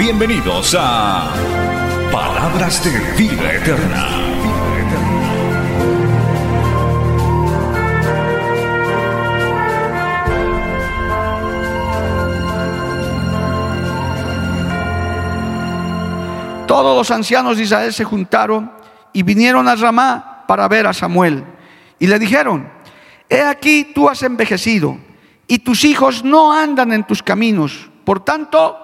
Bienvenidos a Palabras de Vida Eterna. Todos los ancianos de Israel se juntaron y vinieron a Ramá para ver a Samuel. Y le dijeron, he aquí tú has envejecido y tus hijos no andan en tus caminos. Por tanto,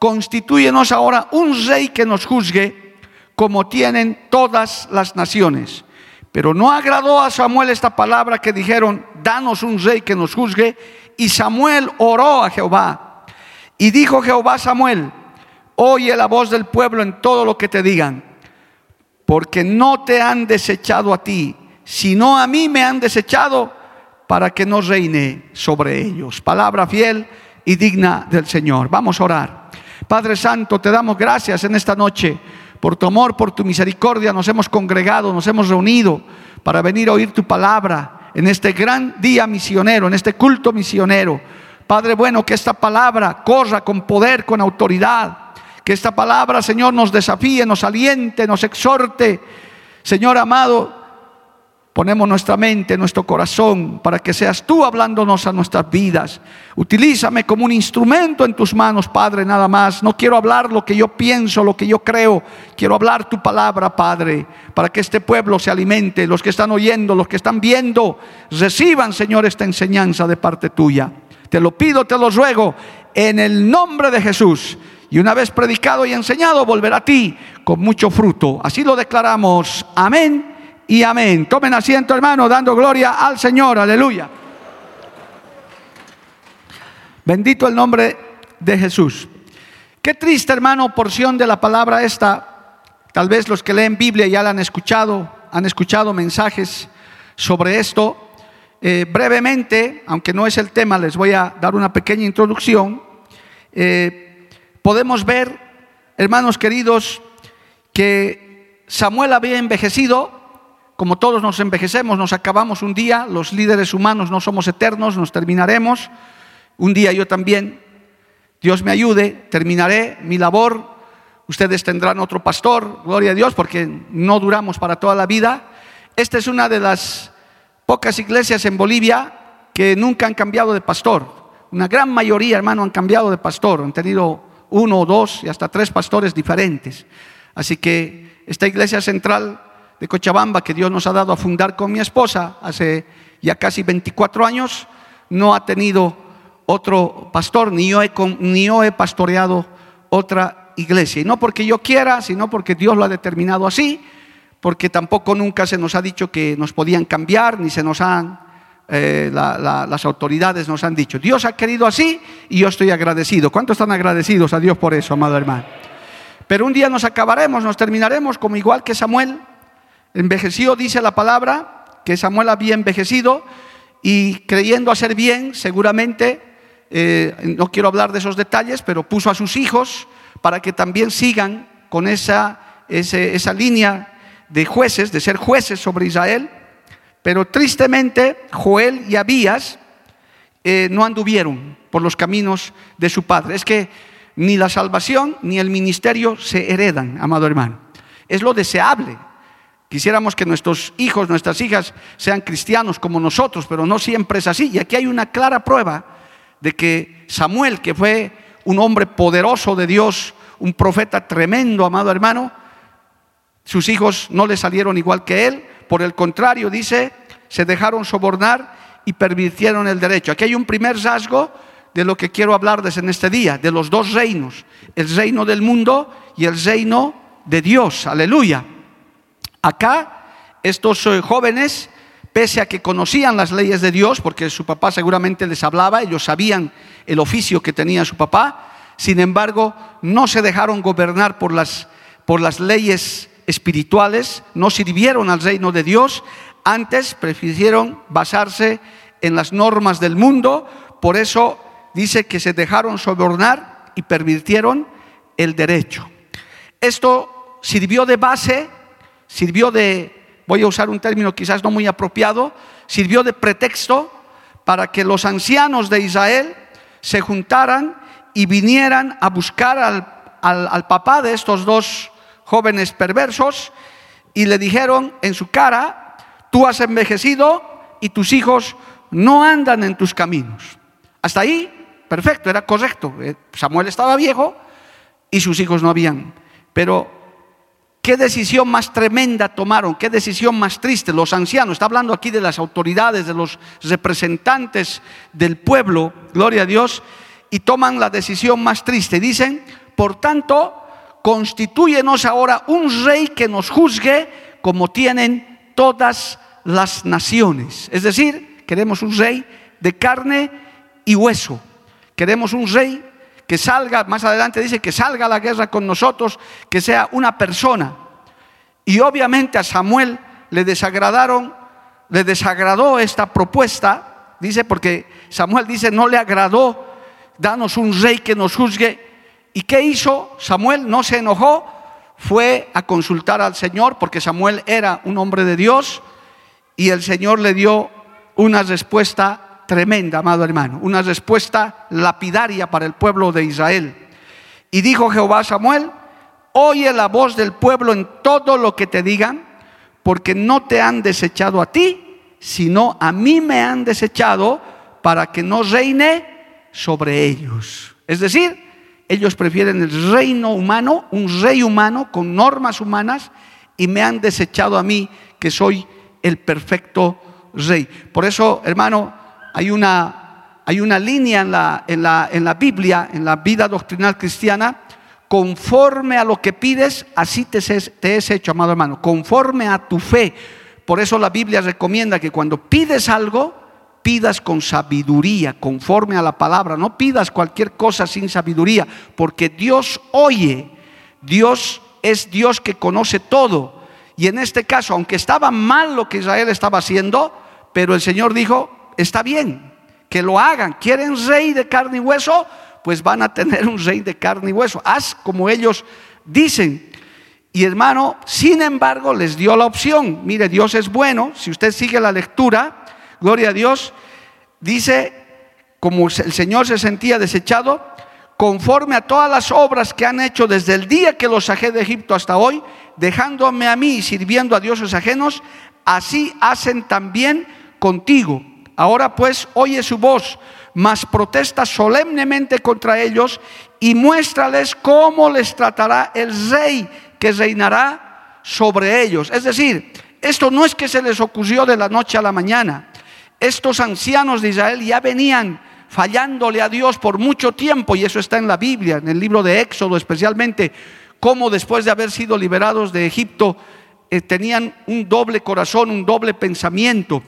constituyenos ahora un rey que nos juzgue como tienen todas las naciones. Pero no agradó a Samuel esta palabra que dijeron, danos un rey que nos juzgue. Y Samuel oró a Jehová. Y dijo Jehová a Samuel, oye la voz del pueblo en todo lo que te digan, porque no te han desechado a ti, sino a mí me han desechado para que no reine sobre ellos. Palabra fiel y digna del Señor. Vamos a orar. Padre Santo, te damos gracias en esta noche. Por tu amor, por tu misericordia, nos hemos congregado, nos hemos reunido para venir a oír tu palabra en este gran día misionero, en este culto misionero. Padre bueno, que esta palabra corra con poder, con autoridad que esta palabra, Señor, nos desafíe, nos aliente, nos exhorte. Señor amado, ponemos nuestra mente, nuestro corazón, para que seas tú hablándonos a nuestras vidas. Utilízame como un instrumento en tus manos, Padre, nada más. No quiero hablar lo que yo pienso, lo que yo creo. Quiero hablar tu palabra, Padre, para que este pueblo se alimente. Los que están oyendo, los que están viendo, reciban, Señor, esta enseñanza de parte tuya. Te lo pido, te lo ruego, en el nombre de Jesús y una vez predicado y enseñado, volverá a ti con mucho fruto. Así lo declaramos. Amén y amén. Tomen asiento, hermano, dando gloria al Señor. Aleluya. Bendito el nombre de Jesús. Qué triste, hermano, porción de la palabra esta. Tal vez los que leen Biblia ya la han escuchado, han escuchado mensajes sobre esto. Eh, brevemente, aunque no es el tema, les voy a dar una pequeña introducción. Eh, podemos ver, hermanos queridos, que Samuel había envejecido, como todos nos envejecemos, nos acabamos un día, los líderes humanos no somos eternos, nos terminaremos, un día yo también, Dios me ayude, terminaré mi labor, ustedes tendrán otro pastor, gloria a Dios, porque no duramos para toda la vida. Esta es una de las pocas iglesias en Bolivia que nunca han cambiado de pastor. Una gran mayoría, hermano, han cambiado de pastor, han tenido uno o dos y hasta tres pastores diferentes. Así que esta iglesia central de Cochabamba que Dios nos ha dado a fundar con mi esposa hace ya casi 24 años, no ha tenido otro pastor, ni yo he, ni yo he pastoreado otra iglesia. Y no porque yo quiera, sino porque Dios lo ha determinado así, porque tampoco nunca se nos ha dicho que nos podían cambiar, ni se nos han eh, las autoridades nos han dicho. Dios ha querido así y yo estoy agradecido. ¿Cuántos están agradecidos a Dios por eso, amado hermano? Pero un día nos acabaremos, nos terminaremos como igual que Samuel. Envejeció, dice la palabra, que Samuel había envejecido y creyendo hacer bien, seguramente, eh, no quiero hablar de esos detalles, pero puso a sus hijos para que también sigan con esa, esa línea de jueces, de ser jueces sobre Israel. Pero tristemente Joel y Abías eh, no anduvieron por los caminos de su padre. Es que ni la salvación ni el ministerio se heredan, amado hermano. Es lo deseable. Quisiéramos que nuestros hijos, nuestras hijas sean cristianos como nosotros, pero no siempre es así. Y aquí hay una clara prueba de que Samuel, que fue un hombre poderoso de Dios, un profeta tremendo, amado hermano, sus hijos no le salieron igual que él, por el contrario, dice, se dejaron sobornar y pervirtieron el derecho. Aquí hay un primer rasgo de lo que quiero hablarles en este día, de los dos reinos, el reino del mundo y el reino de Dios. Aleluya. Acá estos eh, jóvenes, pese a que conocían las leyes de Dios, porque su papá seguramente les hablaba, ellos sabían el oficio que tenía su papá, sin embargo, no se dejaron gobernar por las, por las leyes espirituales, no sirvieron al reino de Dios, antes prefirieron basarse en las normas del mundo, por eso dice que se dejaron sobornar y pervirtieron el derecho. Esto sirvió de base, sirvió de, voy a usar un término quizás no muy apropiado, sirvió de pretexto para que los ancianos de Israel se juntaran y vinieran a buscar al, papá de estos dos jóvenes perversos y le dijeron en su cara, tú has envejecido y tus hijos no andan en tus caminos. Hasta ahí, perfecto, era correcto. Eh, Samuel estaba viejo y sus hijos no habían. Pero, ¿qué decisión más tremenda tomaron? ¿Qué decisión más triste? Los ancianos, está hablando aquí de las autoridades, de los representantes del pueblo, gloria a Dios, y toman la decisión más triste. Dicen, por tanto, constituyenos ahora un rey que nos juzgue como tienen todas las naciones. Es decir, queremos un rey de carne y hueso. Queremos un rey que salga, más adelante dice que salga a la guerra con nosotros, que sea una persona. Y obviamente a Samuel le desagradaron, le desagradó esta propuesta, dice, porque Samuel dice, no le agradó danos un rey que nos juzgue. ¿Y qué hizo? Samuel no se enojó, fue a consultar al Señor, porque Samuel era un hombre de Dios, y el Señor le dio una respuesta tremenda, amado hermano, una respuesta lapidaria para el pueblo de Israel. Y dijo Jehová a Samuel, oye la voz del pueblo en todo lo que te digan, porque no te han desechado a ti, sino a mí me han desechado para que no reine sobre ellos. Es decir, ellos prefieren el reino humano, un rey humano con normas humanas, y me han desechado a mí, que soy el perfecto rey. Por eso, hermano, hay una, hay una línea en la, en, la, en la Biblia, en la vida doctrinal cristiana, conforme a lo que pides, así te, te es hecho, amado hermano, conforme a tu fe. Por eso la Biblia recomienda que cuando pides algo, pidas con sabiduría, conforme a la palabra. No pidas cualquier cosa sin sabiduría, porque Dios oye. Dios es Dios que conoce todo. Y en este caso, aunque estaba mal lo que Israel estaba haciendo, pero el Señor dijo, está bien, que lo hagan. ¿Quieren rey de carne y hueso? Pues van a tener un rey de carne y hueso. Haz como ellos dicen. Y hermano, sin embargo, les dio la opción. Mire, Dios es bueno. Si usted sigue la lectura, gloria a Dios, dice, como el Señor se sentía desechado, conforme a todas las obras que han hecho desde el día que los saqué de Egipto hasta hoy, dejándome a mí y sirviendo a dioses ajenos, así hacen también contigo. Ahora pues oye su voz, mas protesta solemnemente contra ellos y muéstrales cómo les tratará el rey que reinará sobre ellos. Es decir, esto no es que se les ocurrió de la noche a la mañana estos ancianos de Israel ya venían fallándole a Dios por mucho tiempo, y eso está en la Biblia, en el libro de Éxodo especialmente, cómo después de haber sido liberados de Egipto, eh, tenían un doble corazón, un doble pensamiento.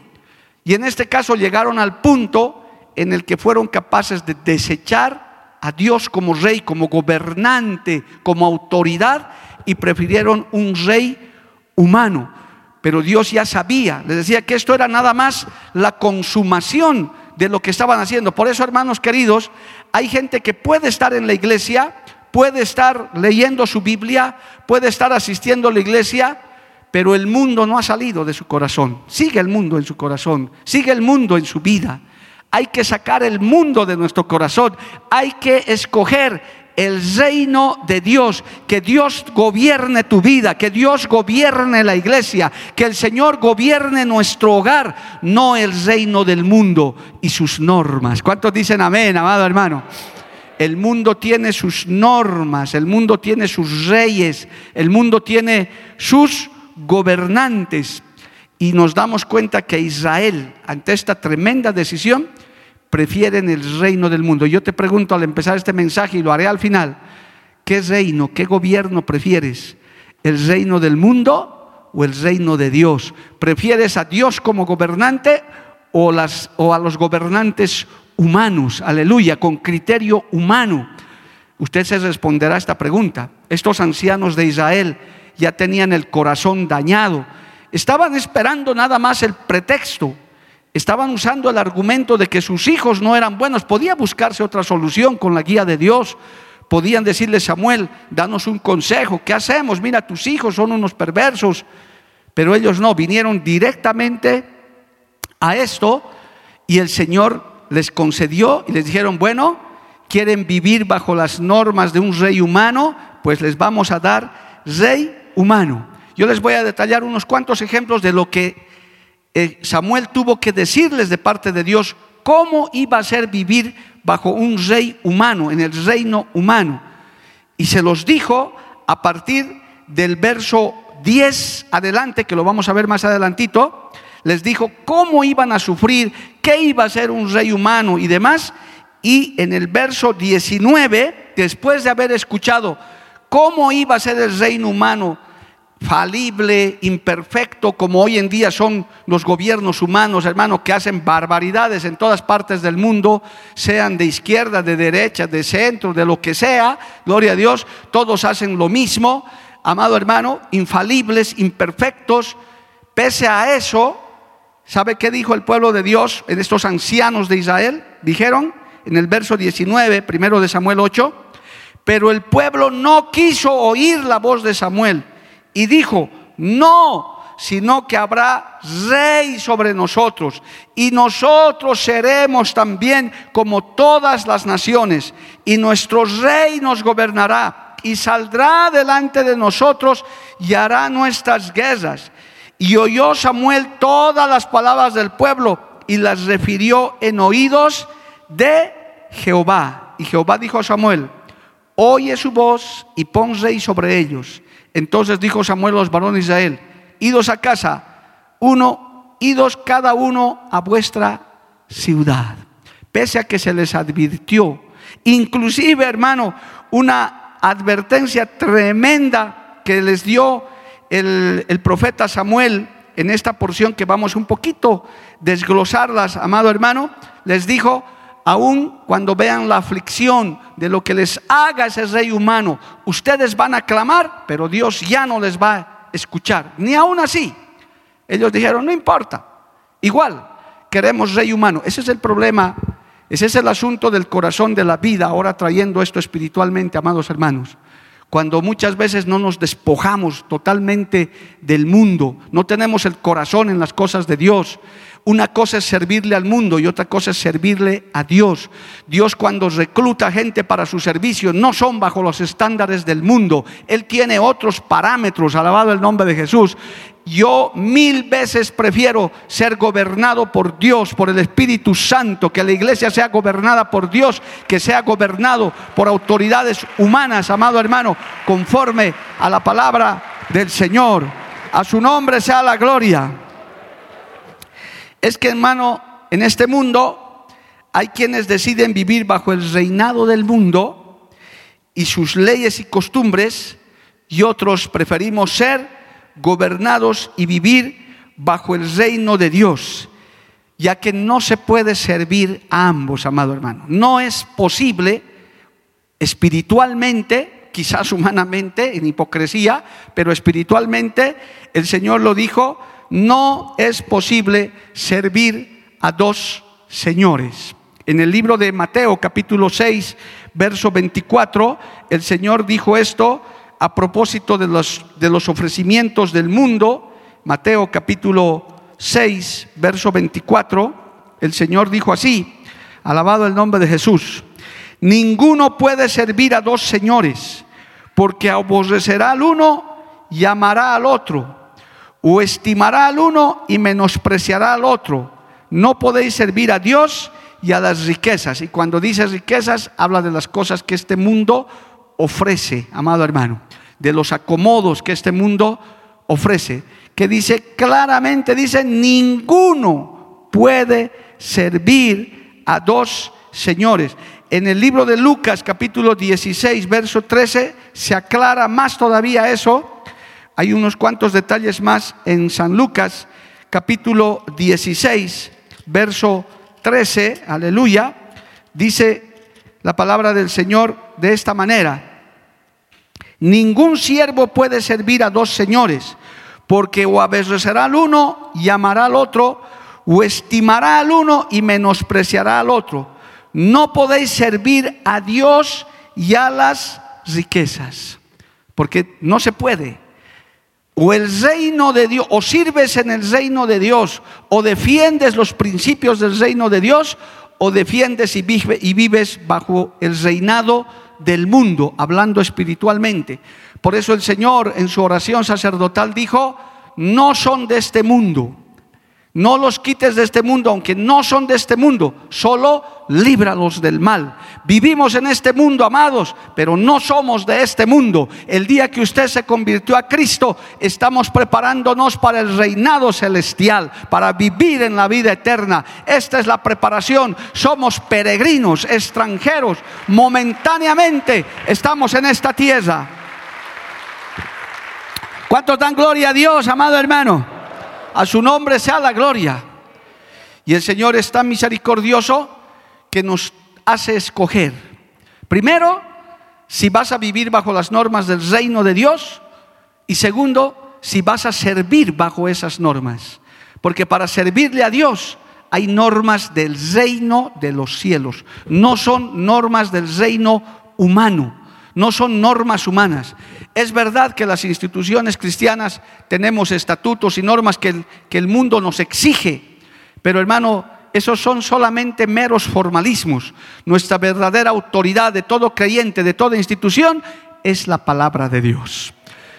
Y en este caso llegaron al punto en el que fueron capaces de desechar a Dios como rey, como gobernante, como autoridad, y prefirieron un rey humano. Pero Dios ya sabía, les decía que esto era nada más la consumación de lo que estaban haciendo. Por eso, hermanos queridos, hay gente que puede estar en la iglesia, puede estar leyendo su Biblia, puede estar asistiendo a la iglesia, pero el mundo no ha salido de su corazón. Sigue el mundo en su corazón, sigue el mundo en su vida. Hay que sacar el mundo de nuestro corazón, hay que escoger el reino de Dios, que Dios gobierne tu vida, que Dios gobierne la iglesia, que el Señor gobierne nuestro hogar, no el reino del mundo y sus normas. ¿Cuántos dicen amén, amado hermano? El mundo tiene sus normas, el mundo tiene sus reyes, el mundo tiene sus gobernantes. Y nos damos cuenta que Israel, ante esta tremenda decisión, prefieren el reino del mundo. Yo te pregunto al empezar este mensaje y lo haré al final, ¿qué reino, qué gobierno prefieres? ¿El reino del mundo o el reino de Dios? ¿Prefieres a Dios como gobernante o, las, o a los gobernantes humanos? Aleluya, con criterio humano. Usted se responderá a esta pregunta. Estos ancianos de Israel ya tenían el corazón dañado. Estaban esperando nada más el pretexto. Estaban usando el argumento de que sus hijos no eran buenos. Podía buscarse otra solución con la guía de Dios. Podían decirle, Samuel, danos un consejo. ¿Qué hacemos? Mira, tus hijos son unos perversos. Pero ellos no, vinieron directamente a esto y el Señor les concedió y les dijeron, bueno, quieren vivir bajo las normas de un rey humano, pues les vamos a dar rey humano. Yo les voy a detallar unos cuantos ejemplos de lo que eh, Samuel tuvo que decirles de parte de Dios, cómo iba a ser vivir bajo un rey humano, en el reino humano. Y se los dijo a partir del verso 10 adelante, que lo vamos a ver más adelantito, les dijo cómo iban a sufrir, qué iba a ser un rey humano y demás. Y en el verso 19, después de haber escuchado cómo iba a ser el reino humano, falible, imperfecto, como hoy en día son los gobiernos humanos, hermano, que hacen barbaridades en todas partes del mundo, sean de izquierda, de derecha, de centro, de lo que sea, gloria a Dios, todos hacen lo mismo amado hermano, infalibles, imperfectos. Pese a eso, ¿sabe qué dijo el pueblo de Dios en estos ancianos de Israel? Dijeron en el verso 19, primero de Samuel 8, pero el pueblo no quiso oír la voz de Samuel y dijo, no, sino que habrá rey sobre nosotros y nosotros seremos también como todas las naciones y nuestro rey nos gobernará y saldrá delante de nosotros y hará nuestras guerras. Y oyó Samuel todas las palabras del pueblo y las refirió en oídos de Jehová. Y Jehová dijo a Samuel, oye su voz y pon rey sobre ellos. Entonces dijo Samuel a los varones de Israel, idos a casa, uno, idos cada uno a vuestra ciudad. Pese a que se les advirtió, inclusive hermano, una advertencia tremenda que les dio el, profeta Samuel en esta porción que vamos un poquito desglosarlas, amado hermano, les dijo, aun cuando vean la aflicción de lo que les haga ese rey humano, ustedes van a clamar, pero Dios ya no les va a escuchar, ni aún así. Ellos dijeron, no importa, igual queremos rey humano. Ese es el problema ese es el asunto del corazón de la vida, ahora trayendo esto espiritualmente, amados hermanos. Cuando muchas veces no nos despojamos totalmente del mundo, no tenemos el corazón en las cosas de Dios. Una cosa es servirle al mundo y otra cosa es servirle a Dios. Dios cuando recluta gente para su servicio no son bajo los estándares del mundo. Él tiene otros parámetros, alabado el nombre de Jesús. Yo mil veces prefiero ser gobernado por Dios, por el Espíritu Santo, que la iglesia sea gobernada por Dios, que sea gobernado por autoridades humanas, amado hermano, conforme a la palabra del Señor. A su nombre sea la gloria. Es que hermano, en este mundo hay quienes deciden vivir bajo el reinado del mundo y sus leyes y costumbres y otros preferimos ser gobernados y vivir bajo el reino de Dios, ya que no se puede servir a ambos, amado hermano. No es posible espiritualmente, quizás humanamente, en hipocresía, pero espiritualmente, el Señor lo dijo, no es posible servir a dos señores. En el libro de Mateo capítulo 6, verso 24, el Señor dijo esto, a propósito de los, de los ofrecimientos del mundo, Mateo capítulo 6, verso 24, el Señor dijo así, alabado el nombre de Jesús, ninguno puede servir a dos señores, porque aborrecerá al uno y amará al otro, o estimará al uno y menospreciará al otro. No podéis servir a Dios y a las riquezas. Y cuando dice riquezas, habla de las cosas que este mundo ofrece, amado hermano, de los acomodos que este mundo ofrece, que dice claramente, dice, ninguno puede servir a dos señores. En el libro de Lucas capítulo 16, verso 13, se aclara más todavía eso. Hay unos cuantos detalles más en San Lucas capítulo 16, verso 13, aleluya. Dice la palabra del Señor de esta manera. Ningún siervo puede servir a dos señores, porque o aborrecerá al uno y amará al otro, o estimará al uno y menospreciará al otro. No podéis servir a Dios y a las riquezas, porque no se puede. O el reino de Dios, o sirves en el reino de Dios, o defiendes los principios del reino de Dios, o defiendes y, vives bajo el reinado del mundo, hablando espiritualmente. Por eso el Señor en su oración sacerdotal dijo, no son de este mundo, no los quites de este mundo, aunque no son de este mundo, solo líbralos del mal. Vivimos en este mundo, amados, pero no somos de este mundo. El día que usted se convirtió a Cristo, estamos preparándonos para el reinado celestial, para vivir en la vida eterna. Esta es la preparación. Somos peregrinos, extranjeros, momentáneamente estamos en esta tierra. ¿Cuántos dan gloria a Dios, amado hermano? A su nombre sea la gloria. Y el Señor es tan misericordioso que nos hace escoger. Primero, si vas a vivir bajo las normas del reino de Dios. Y segundo, si vas a servir bajo esas normas. Porque para servirle a Dios hay normas del reino de los cielos. No son normas del reino humano. No son normas humanas. Es verdad que las instituciones cristianas tenemos estatutos y normas que el, que el mundo nos exige, pero hermano, esos son solamente meros formalismos. Nuestra verdadera autoridad de todo creyente, de toda institución, es la palabra de Dios.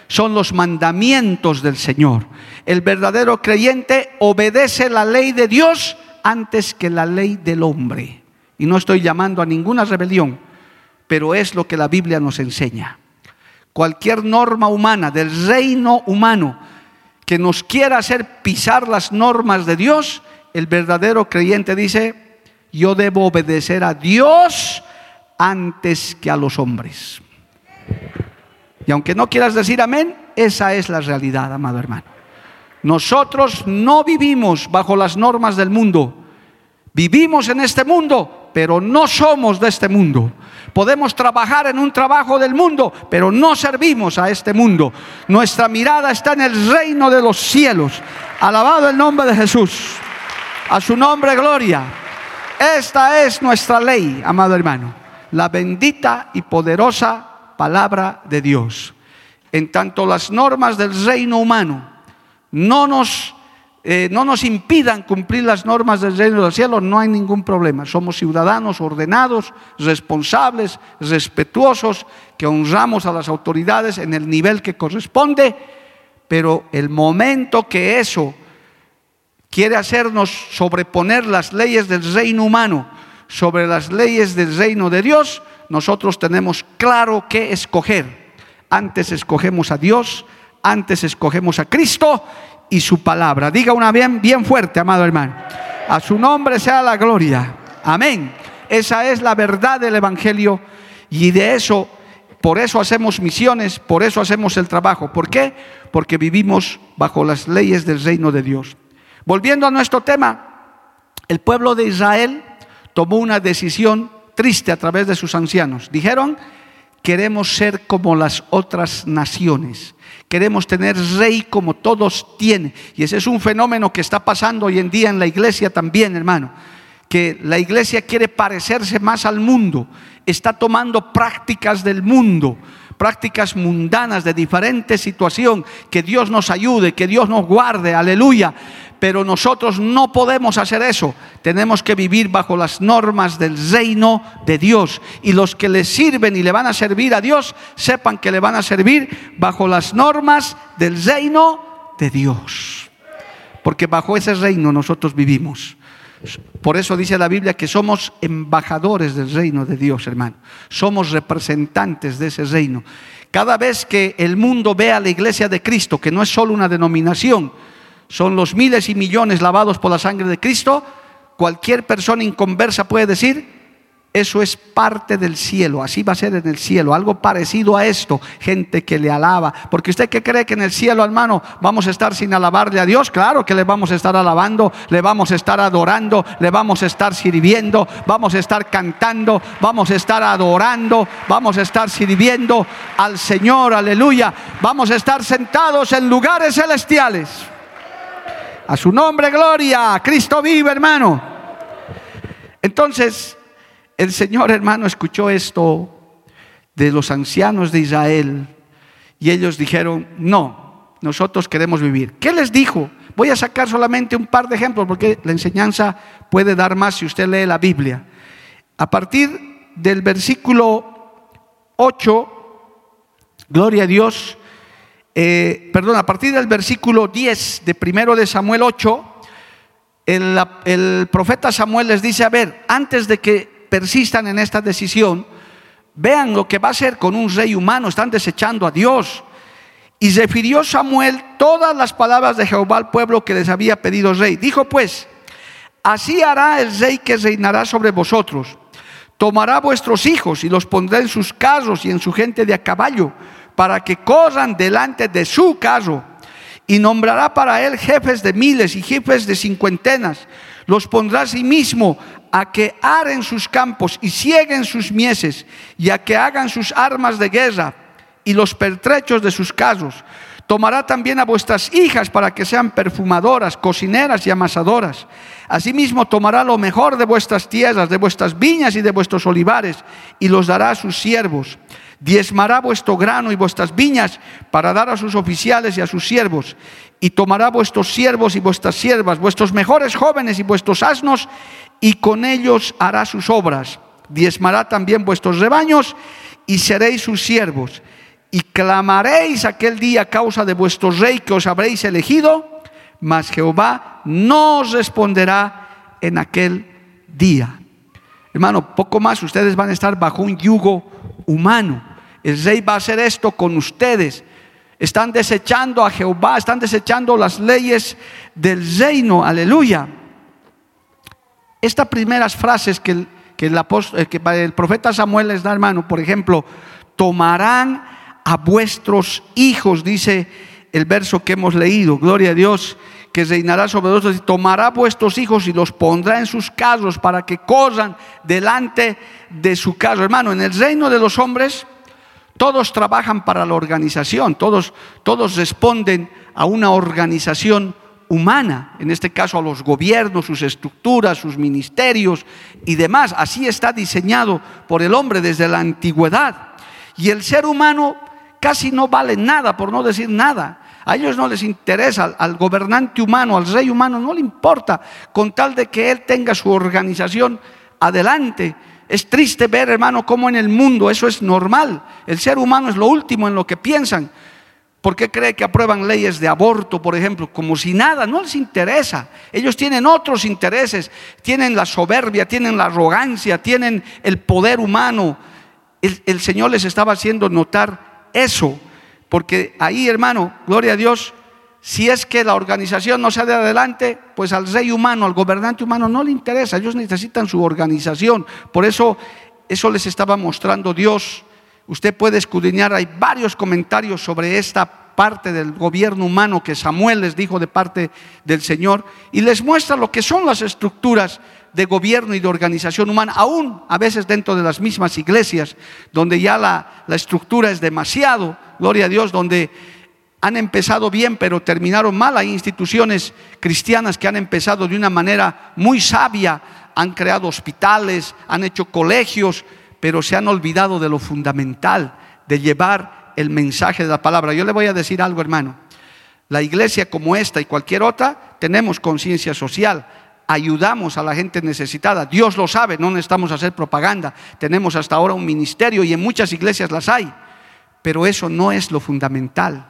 Son los mandamientos del Señor. El verdadero creyente obedece la ley de Dios antes que la ley del hombre. Y no estoy llamando a ninguna rebelión, pero es lo que la Biblia nos enseña cualquier norma humana, del reino humano, que nos quiera hacer pisar las normas de Dios, el verdadero creyente dice, yo debo obedecer a Dios antes que a los hombres. Y aunque no quieras decir amén, esa es la realidad, amado hermano. Nosotros no vivimos bajo las normas del mundo. Vivimos en este mundo, pero no somos de este mundo. Podemos trabajar en un trabajo del mundo, pero no servimos a este mundo. Nuestra mirada está en el reino de los cielos. Alabado el nombre de Jesús. A su nombre, gloria. Esta es nuestra ley, amado hermano. La bendita y poderosa palabra de Dios. En tanto las normas del reino humano no nos eh, no nos impidan cumplir las normas del reino del cielo, no hay ningún problema. Somos ciudadanos ordenados, responsables, respetuosos, que honramos a las autoridades en el nivel que corresponde, pero el momento que eso quiere hacernos sobreponer las leyes del reino humano sobre las leyes del reino de Dios, nosotros tenemos claro qué escoger. Antes escogemos a Dios, antes escogemos a Cristo y su palabra. Diga una bien, bien fuerte, amado hermano. A su nombre sea la gloria. Amén. Esa es la verdad del Evangelio y de eso, por eso hacemos misiones, por eso hacemos el trabajo. ¿Por qué? Porque vivimos bajo las leyes del reino de Dios. Volviendo a nuestro tema, el pueblo de Israel tomó una decisión triste a través de sus ancianos. Dijeron, queremos ser como las otras naciones. Queremos tener rey como todos tienen. Y ese es un fenómeno que está pasando hoy en día en la iglesia también, hermano. Que la iglesia quiere parecerse más al mundo. Está tomando prácticas del mundo prácticas mundanas de diferente situación, que Dios nos ayude, que Dios nos guarde, aleluya pero nosotros no podemos hacer eso. Tenemos que vivir bajo las normas del reino de Dios. Y los que le sirven y le van a servir a Dios, sepan que le van a servir bajo las normas del reino de Dios. Porque bajo ese reino nosotros vivimos. Por eso dice la Biblia que somos embajadores del reino de Dios, hermano. Somos representantes de ese reino. Cada vez que el mundo ve a la iglesia de Cristo, que no es solo una denominación, son los miles y millones lavados por la sangre de Cristo, cualquier persona inconversa puede decir, Eso es parte del cielo, así va a ser en el cielo, algo parecido a esto, gente que le alaba. Porque usted que cree que en el cielo, hermano, vamos a estar sin alabarle a Dios, claro que le vamos a estar alabando, le vamos a estar adorando, le vamos a estar sirviendo, vamos a estar cantando, vamos a estar adorando, vamos a estar sirviendo al Señor, aleluya. Vamos a estar sentados en lugares celestiales. A su nombre, gloria. Cristo vive, hermano. Entonces, el Señor hermano escuchó esto de los ancianos de Israel y ellos dijeron, no, nosotros queremos vivir. ¿Qué les dijo? Voy a sacar solamente un par de ejemplos porque la enseñanza puede dar más si usted lee la Biblia. A partir del versículo 8, gloria a Dios, eh, perdón, a partir del versículo 10 de primero de Samuel 8, el, profeta Samuel les dice, a ver, antes de que persistan en esta decisión, vean lo que va a hacer con un rey humano, están desechando a Dios. Y refirió Samuel todas las palabras de Jehová al pueblo que les había pedido rey. Dijo pues, así hará el rey que reinará sobre vosotros. Tomará vuestros hijos y los pondrá en sus carros y en su gente de a caballo, para que corran delante de su carro. Y nombrará para él jefes de miles y jefes de cincuentenas. Los pondrá a sí mismo a que aren sus campos y cieguen sus mieses, y a que hagan sus armas de guerra y los pertrechos de sus casos. Tomará también a vuestras hijas para que sean perfumadoras, cocineras y amasadoras. Asimismo tomará lo mejor de vuestras tierras, de vuestras viñas y de vuestros olivares, y los dará a sus siervos. Diezmará vuestro grano y vuestras viñas para dar a sus oficiales y a sus siervos. Y tomará vuestros siervos y vuestras siervas, vuestros mejores jóvenes y vuestros asnos, y con ellos hará sus obras. Diezmará también vuestros rebaños y seréis sus siervos. Y clamaréis aquel día a causa de vuestro rey que os habréis elegido, mas Jehová no os responderá en aquel día. Hermano, poco más ustedes van a estar bajo un yugo humano. El rey va a hacer esto con ustedes. Están desechando a Jehová, están desechando las leyes del reino. Aleluya. Estas primeras frases que el, que el, eh, que el profeta Samuel les da, hermano, por ejemplo, tomarán a vuestros hijos, dice el verso que hemos leído, gloria a Dios, que reinará sobre vosotros y tomará vuestros hijos y los pondrá en sus carros para que corran delante de su carro. Hermano, en el reino de los hombres todos trabajan para la organización, todos, todos responden a una organización humana, en este caso a los gobiernos, sus estructuras, sus ministerios y demás. Así está diseñado por el hombre desde la antigüedad. Y el ser humano casi no vale nada, por no decir nada. A ellos no les interesa, al gobernante humano, al rey humano, no le importa, con tal de que él tenga su organización adelante. Es triste ver, hermano, cómo en el mundo eso es normal. El ser humano es lo último en lo que piensan. ¿Por qué cree que aprueban leyes de aborto, por ejemplo? Como si nada, no les interesa. Ellos tienen otros intereses, tienen la soberbia, tienen la arrogancia, tienen el poder humano. El, Señor les estaba haciendo notar eso, porque ahí, hermano, gloria a Dios, si es que la organización no sale adelante, pues al rey humano, al gobernante humano no le interesa, ellos necesitan su organización. Por eso, eso les estaba mostrando Dios Usted puede escudriñar, hay varios comentarios sobre esta parte del gobierno humano que Samuel les dijo de parte del Señor y les muestra lo que son las estructuras de gobierno y de organización humana, aún a veces dentro de las mismas iglesias, donde ya la, la estructura es demasiado, gloria a Dios, donde han empezado bien pero terminaron mal. Hay instituciones cristianas que han empezado de una manera muy sabia, han creado hospitales, han hecho colegios, pero se han olvidado de lo fundamental, de llevar el mensaje de la palabra. Yo le voy a decir algo, hermano. La iglesia como esta y cualquier otra, tenemos conciencia social, ayudamos a la gente necesitada. Dios lo sabe, no necesitamos hacer propaganda. Tenemos hasta ahora un ministerio y en muchas iglesias las hay. Pero eso no es lo fundamental.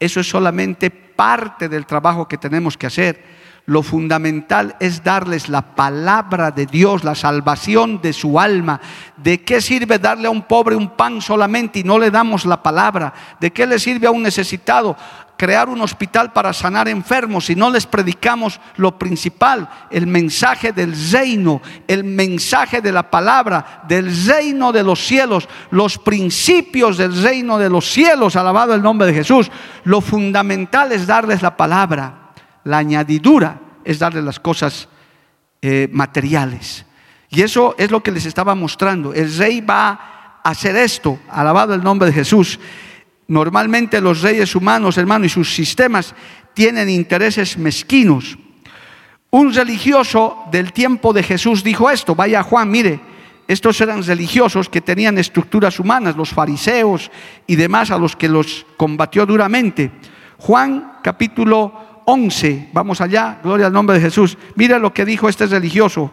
Eso es solamente parte del trabajo que tenemos que hacer lo fundamental es darles la palabra de Dios, la salvación de su alma. ¿De qué sirve darle a un pobre un pan solamente y no le damos la palabra? ¿De qué le sirve a un necesitado crear un hospital para sanar enfermos si no les predicamos lo principal, el mensaje del reino, el mensaje de la palabra, del reino de los cielos, los principios del reino de los cielos, alabado el nombre de Jesús. Lo fundamental es darles la palabra, la añadidura es darles las cosas eh, materiales. Y eso es lo que les estaba mostrando. El rey va a hacer esto, alabado el nombre de Jesús. Normalmente los reyes humanos, hermano, y sus sistemas tienen intereses mezquinos. Un religioso del tiempo de Jesús dijo esto, vaya Juan, mire, estos eran religiosos que tenían estructuras humanas, los fariseos y demás a los que los combatió duramente. Juan capítulo 11, vamos allá, gloria al nombre de Jesús. Mire lo que dijo este religioso.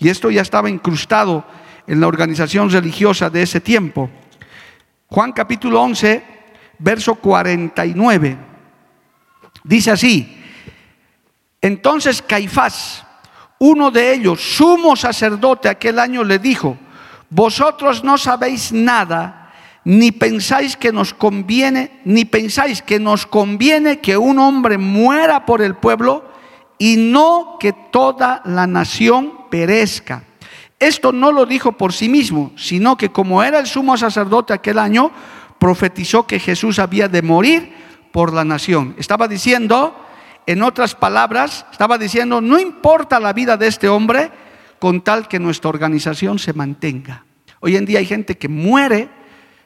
Y esto ya estaba incrustado en la organización religiosa de ese tiempo. Juan capítulo 11, verso 49. Dice así, entonces Caifás, uno de ellos, sumo sacerdote aquel año, le dijo, vosotros no sabéis nada, ni pensáis que nos conviene, ni pensáis que nos conviene que un hombre muera por el pueblo y no que toda la nación perezca. Esto no lo dijo por sí mismo, sino que como era el sumo sacerdote aquel año, profetizó que Jesús había de morir por la nación. Estaba diciendo, en otras palabras, estaba diciendo, no importa la vida de este hombre con tal que nuestra organización se mantenga. Hoy en día hay gente que muere,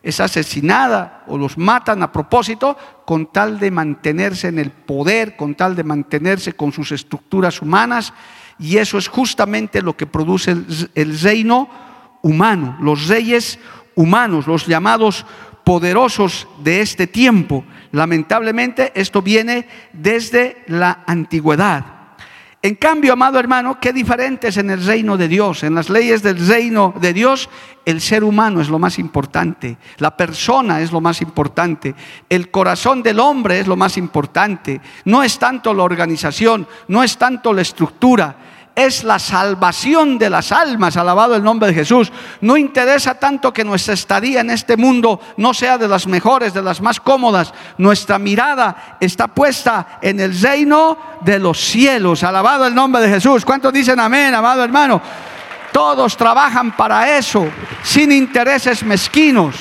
es asesinada o los matan a propósito con tal de mantenerse en el poder, con tal de mantenerse con sus estructuras humanas. Y eso es justamente lo que produce el, reino humano, los reyes humanos, los llamados poderosos de este tiempo. Lamentablemente esto viene desde la antigüedad. En cambio, amado hermano, qué diferente es en el reino de Dios. En las leyes del reino de Dios, el ser humano es lo más importante, la persona es lo más importante, el corazón del hombre es lo más importante. No es tanto la organización, no es tanto la estructura, es la salvación de las almas, alabado el nombre de Jesús. No interesa tanto que nuestra estadía en este mundo no sea de las mejores, de las más cómodas. Nuestra mirada está puesta en el reino de los cielos, alabado el nombre de Jesús. ¿Cuántos dicen amén, amado hermano? Todos trabajan para eso, sin intereses mezquinos.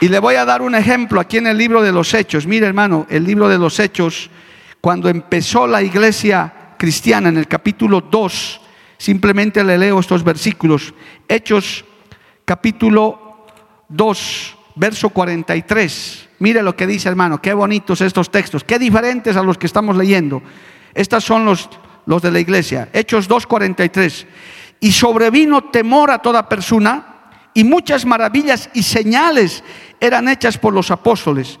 Y le voy a dar un ejemplo aquí en el libro de los Hechos. Mire hermano, el libro de los Hechos, cuando empezó la iglesia cristiana en el capítulo 2, simplemente le leo estos versículos. Hechos capítulo 2, verso 43. Mire lo que dice hermano, qué bonitos estos textos, qué diferentes a los que estamos leyendo. Estos son los, los de la iglesia. Hechos 2, 43. Y sobrevino temor a toda persona y muchas maravillas y señales eran hechas por los apóstoles.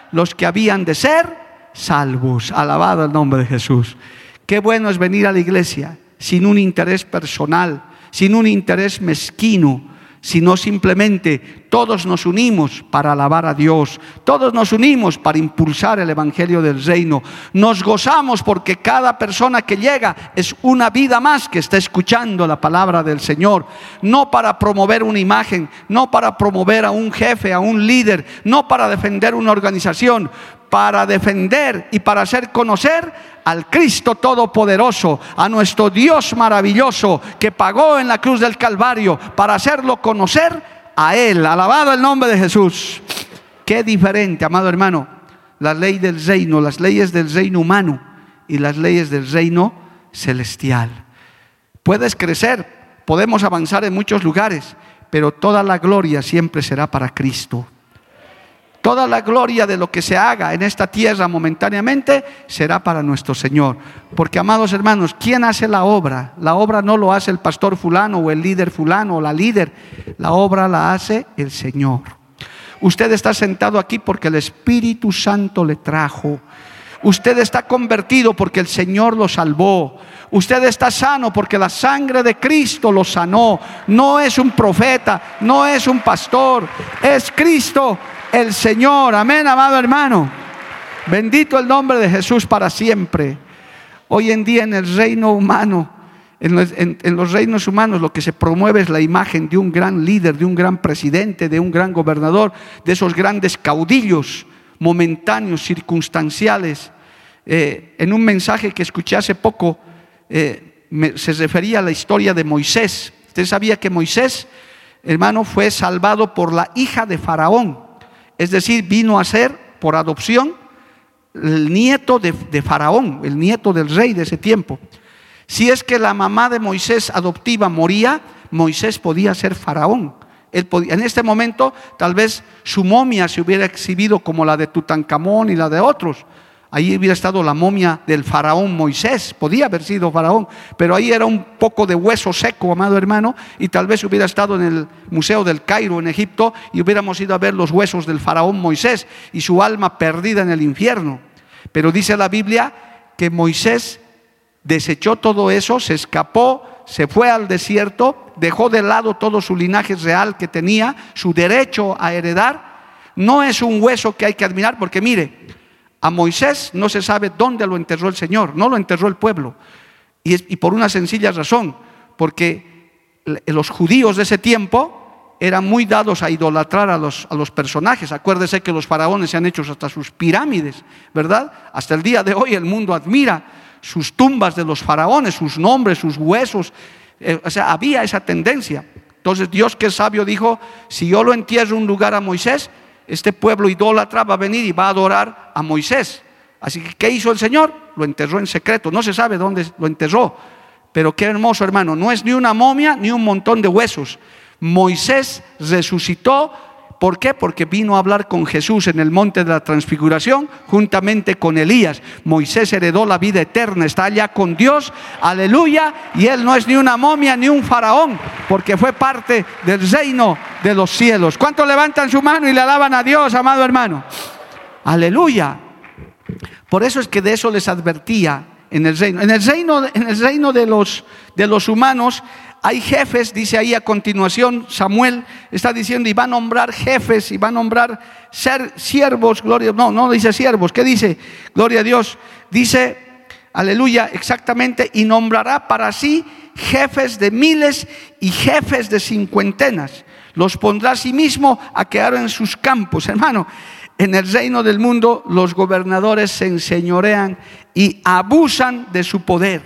los que habían de ser salvos. Alabado el nombre de Jesús. Qué bueno es venir a la iglesia sin un interés personal, sin un interés mezquino, sino simplemente todos nos unimos para alabar a Dios, todos nos unimos para impulsar el Evangelio del Reino, nos gozamos porque cada persona que llega es una vida más que está escuchando la palabra del Señor, no para promover una imagen, no para promover a un jefe, a un líder, no para defender una organización, para defender y para hacer conocer al Cristo Todopoderoso, a nuestro Dios maravilloso que pagó en la cruz del Calvario para hacerlo conocer a Él. Alabado el nombre de Jesús. Qué diferente, amado hermano, la ley del reino, las leyes del reino humano y las leyes del reino celestial. Puedes crecer, podemos avanzar en muchos lugares, pero toda la gloria siempre será para Cristo. Toda la gloria de lo que se haga en esta tierra momentáneamente será para nuestro Señor. Porque, amados hermanos, ¿quién hace la obra? La obra no lo hace el pastor fulano o el líder fulano o la líder. La obra la hace el Señor. Usted está sentado aquí porque el Espíritu Santo le trajo. Usted está convertido porque el Señor lo salvó. Usted está sano porque la sangre de Cristo lo sanó. No es un profeta, no es un pastor, es Cristo el Señor. Amén, amado hermano. Bendito el nombre de Jesús para siempre. Hoy en día en el reino humano, en los, reinos humanos lo que se promueve es la imagen de un gran líder, de un gran presidente, de un gran gobernador, de esos grandes caudillos momentáneos, circunstanciales. Eh, en un mensaje que escuché hace poco, eh, se refería a la historia de Moisés. Usted sabía que Moisés, hermano, fue salvado por la hija de Faraón. Es decir, vino a ser, por adopción, el nieto de, Faraón, el nieto del rey de ese tiempo. Si es que la mamá de Moisés adoptiva moría, Moisés podía ser Faraón en este momento tal vez su momia se hubiera exhibido como la de Tutankamón y la de otros. Ahí hubiera estado la momia del faraón Moisés, podía haber sido faraón, pero ahí era un poco de hueso seco, amado hermano, y tal vez hubiera estado en el Museo del Cairo, en Egipto, y hubiéramos ido a ver los huesos del faraón Moisés y su alma perdida en el infierno. Pero dice la Biblia que Moisés desechó todo eso, se escapó, se fue al desierto, dejó de lado todo su linaje real que tenía, su derecho a heredar. No es un hueso que hay que admirar, porque mire, a Moisés no se sabe dónde lo enterró el Señor, no lo enterró el pueblo. Y, y por una sencilla razón, porque los judíos de ese tiempo eran muy dados a idolatrar a los, a los, personajes. Acuérdese que los faraones se han hecho hasta sus pirámides, ¿verdad? Hasta el día de hoy el mundo admira sus tumbas de los faraones, sus nombres, sus huesos. Eh, o sea, había esa tendencia. Entonces Dios que es sabio dijo, si yo lo entierro en un lugar a Moisés, este pueblo idólatra va a venir y va a adorar a Moisés. Así que, ¿qué hizo el Señor? Lo enterró en secreto. No se sabe dónde lo enterró. Pero qué hermoso, hermano. No es ni una momia ni un montón de huesos. Moisés resucitó ¿Por qué? Porque vino a hablar con Jesús en el monte de la transfiguración juntamente con Elías. Moisés heredó la vida eterna, está allá con Dios, aleluya, y él no es ni una momia ni un faraón, porque fue parte del reino de los cielos. ¿Cuántos levantan su mano y le alaban a Dios, amado hermano? Aleluya. Por eso es que de eso les advertía en el reino. En el reino, en el reino de, los, de los humanos hay jefes, dice ahí a continuación, Samuel está diciendo, y va a nombrar jefes, y va a nombrar ser siervos, gloria, no, no dice siervos, ¿qué dice? Gloria a Dios. Dice, aleluya, exactamente, y nombrará para sí jefes de miles y jefes de cincuentenas. Los pondrá a sí mismo a quedar en sus campos, hermano. En el reino del mundo los gobernadores se enseñorean y abusan de su poder.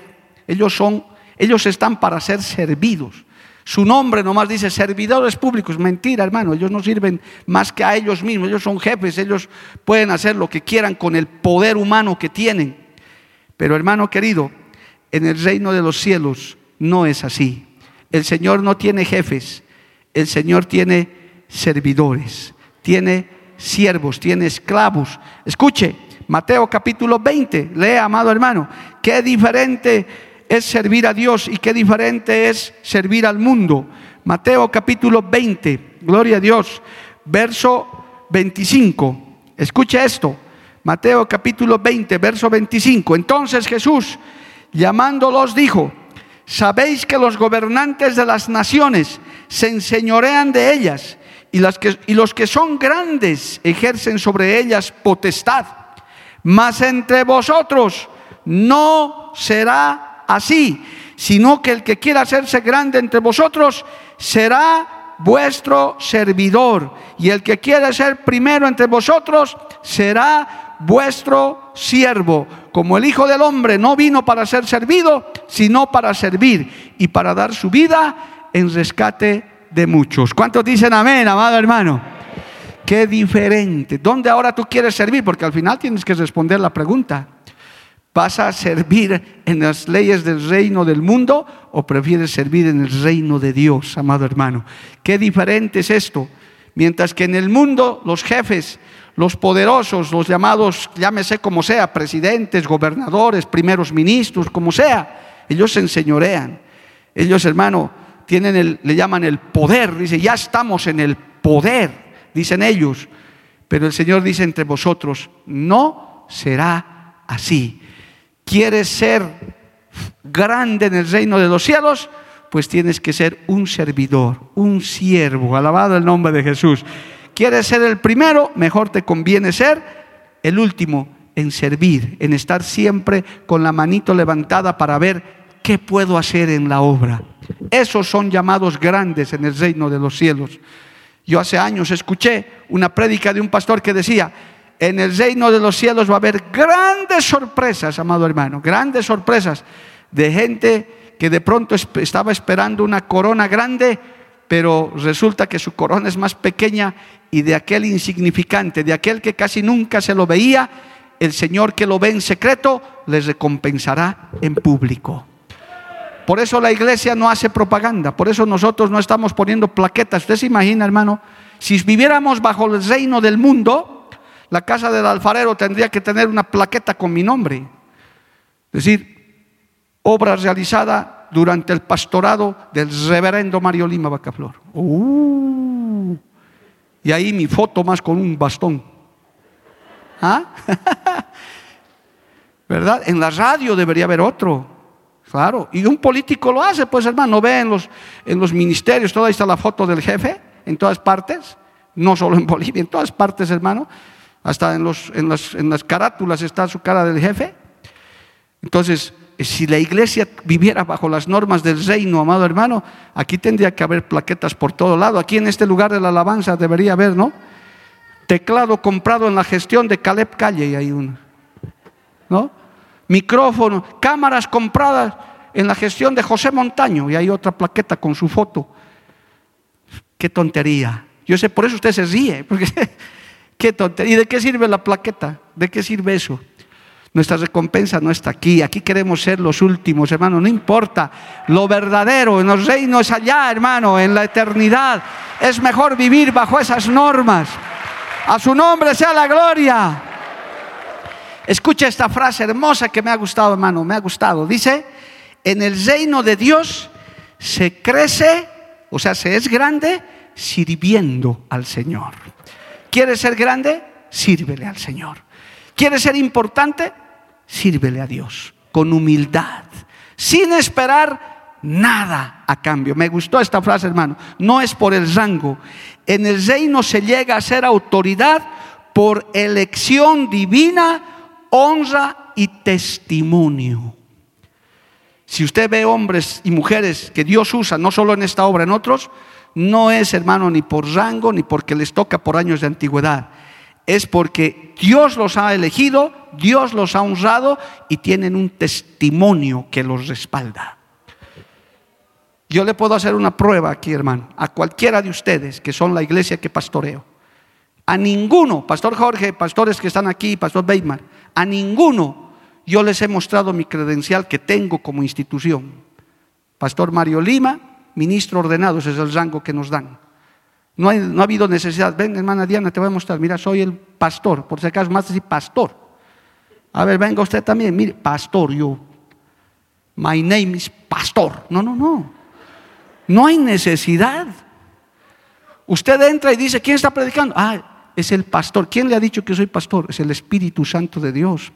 Ellos son ellos están para ser servidos. Su nombre nomás dice servidores públicos. Mentira, hermano. Ellos no sirven más que a ellos mismos. Ellos son jefes. Ellos pueden hacer lo que quieran con el poder humano que tienen. Pero hermano querido, en el reino de los cielos no es así. El Señor no tiene jefes. El Señor tiene servidores. Tiene siervos. Tiene esclavos. Escuche, Mateo capítulo 20. Lea, amado hermano. Qué diferente es servir a Dios y qué diferente es servir al mundo. Mateo capítulo 20, gloria a Dios, verso 25. Escuche esto. Mateo capítulo 20, verso 25. Entonces Jesús, llamándolos, dijo, sabéis que los gobernantes de las naciones se enseñorean de ellas y, las que, y los que son grandes ejercen sobre ellas potestad. Mas entre vosotros no será así, sino que el que quiera hacerse grande entre vosotros será vuestro servidor. Y el que quiera ser primero entre vosotros será vuestro siervo. Como el Hijo del Hombre no vino para ser servido, sino para servir y para dar su vida en rescate de muchos. ¿Cuántos dicen amén, amado hermano? Qué diferente. ¿Dónde ahora tú quieres servir? Porque al final tienes que responder la pregunta. ¿Vas a servir en las leyes del reino del mundo o prefieres servir en el reino de Dios, amado hermano? Qué diferente es esto. Mientras que en el mundo los jefes, los poderosos, los llamados, llámese como sea, presidentes, gobernadores, primeros ministros, como sea, ellos se enseñorean. Ellos, hermano, tienen el, le llaman el poder. Dice, ya estamos en el poder. dicen ellos. Pero el Señor dice entre vosotros, no será así. ¿Quieres ser grande en el reino de los cielos? Pues tienes que ser un servidor, un siervo, alabado el nombre de Jesús. ¿Quieres ser el primero? Mejor te conviene ser el último en servir, en estar siempre con la manito levantada para ver qué puedo hacer en la obra. Esos son llamados grandes en el reino de los cielos. Yo hace años escuché una prédica de un pastor que decía, en el reino de los cielos va a haber grandes sorpresas, amado hermano, grandes sorpresas de gente que de pronto estaba esperando una corona grande, pero resulta que su corona es más pequeña y de aquel insignificante, de aquel que casi nunca se lo veía, el Señor que lo ve en secreto les recompensará en público. Por eso la iglesia no hace propaganda, por eso nosotros no estamos poniendo plaquetas. Usted se imagina, hermano, si viviéramos bajo el reino del mundo, la casa del alfarero tendría que tener una plaqueta con mi nombre. Es decir, obra realizada durante el pastorado del reverendo Mario Lima Bacaflor. Uh, y ahí mi foto más con un bastón. ¿Ah? ¿Verdad? En la radio debería haber otro. Claro, y un político lo hace, pues hermano, ve en los, en los ministerios, toda ahí está la foto del jefe, en todas partes, no solo en Bolivia, en todas partes, hermano, hasta en, los, en, las, en las carátulas está su cara del jefe. Entonces, si la iglesia viviera bajo las normas del reino, amado hermano, aquí tendría que haber plaquetas por todo lado. Aquí en este lugar de la alabanza debería haber, ¿no? Teclado comprado en la gestión de Caleb Calle y hay uno. ¿No? micrófono, cámaras compradas en la gestión de José Montaño y hay otra plaqueta con su foto. Qué tontería. Yo sé, por eso usted se ríe, porque qué tontería. ¿Y de qué sirve la plaqueta? ¿De qué sirve eso? Nuestra recompensa no está aquí. Aquí queremos ser los últimos, hermano. No importa. Lo verdadero en los reinos allá, hermano, en la eternidad. Es mejor vivir bajo esas normas. A su nombre sea la gloria. Escucha esta frase hermosa que me ha gustado, hermano, me ha gustado. Dice, en el reino de Dios se crece, o sea, se es grande sirviendo al Señor. ¿Quieres ser grande? Sírvele al Señor. ¿Quieres ser importante? Sírvele a Dios con humildad, sin esperar nada a cambio. Me gustó esta frase, hermano. No es por el rango. En el reino se llega a ser autoridad por elección divina honra y testimonio. Si usted ve hombres y mujeres que Dios usa, no solo en esta obra, en otros, no es, hermano, ni por rango, ni porque les toca por años de antigüedad. Es porque Dios los ha elegido, Dios los ha honrado y tienen un testimonio que los respalda. Yo le puedo hacer una prueba aquí, hermano, a cualquiera de ustedes que son la iglesia que pastoreo. A ninguno, Pastor Jorge, pastores que están aquí, Pastor Beitman, a ninguno yo les he mostrado mi credencial que tengo como institución. Pastor Mario Lima, ministro ordenado, ese es el rango que nos dan. No, ha habido necesidad. Ven, hermana Diana, te voy a mostrar. Mira, soy el pastor, por si acaso más decir pastor. A ver, venga usted también. Mire, pastor, yo. My name is pastor. No, no, no. No hay necesidad. Usted entra y dice, ¿quién está predicando? Ah, es el pastor. ¿Quién le ha dicho que soy pastor? Es el Espíritu Santo de Dios.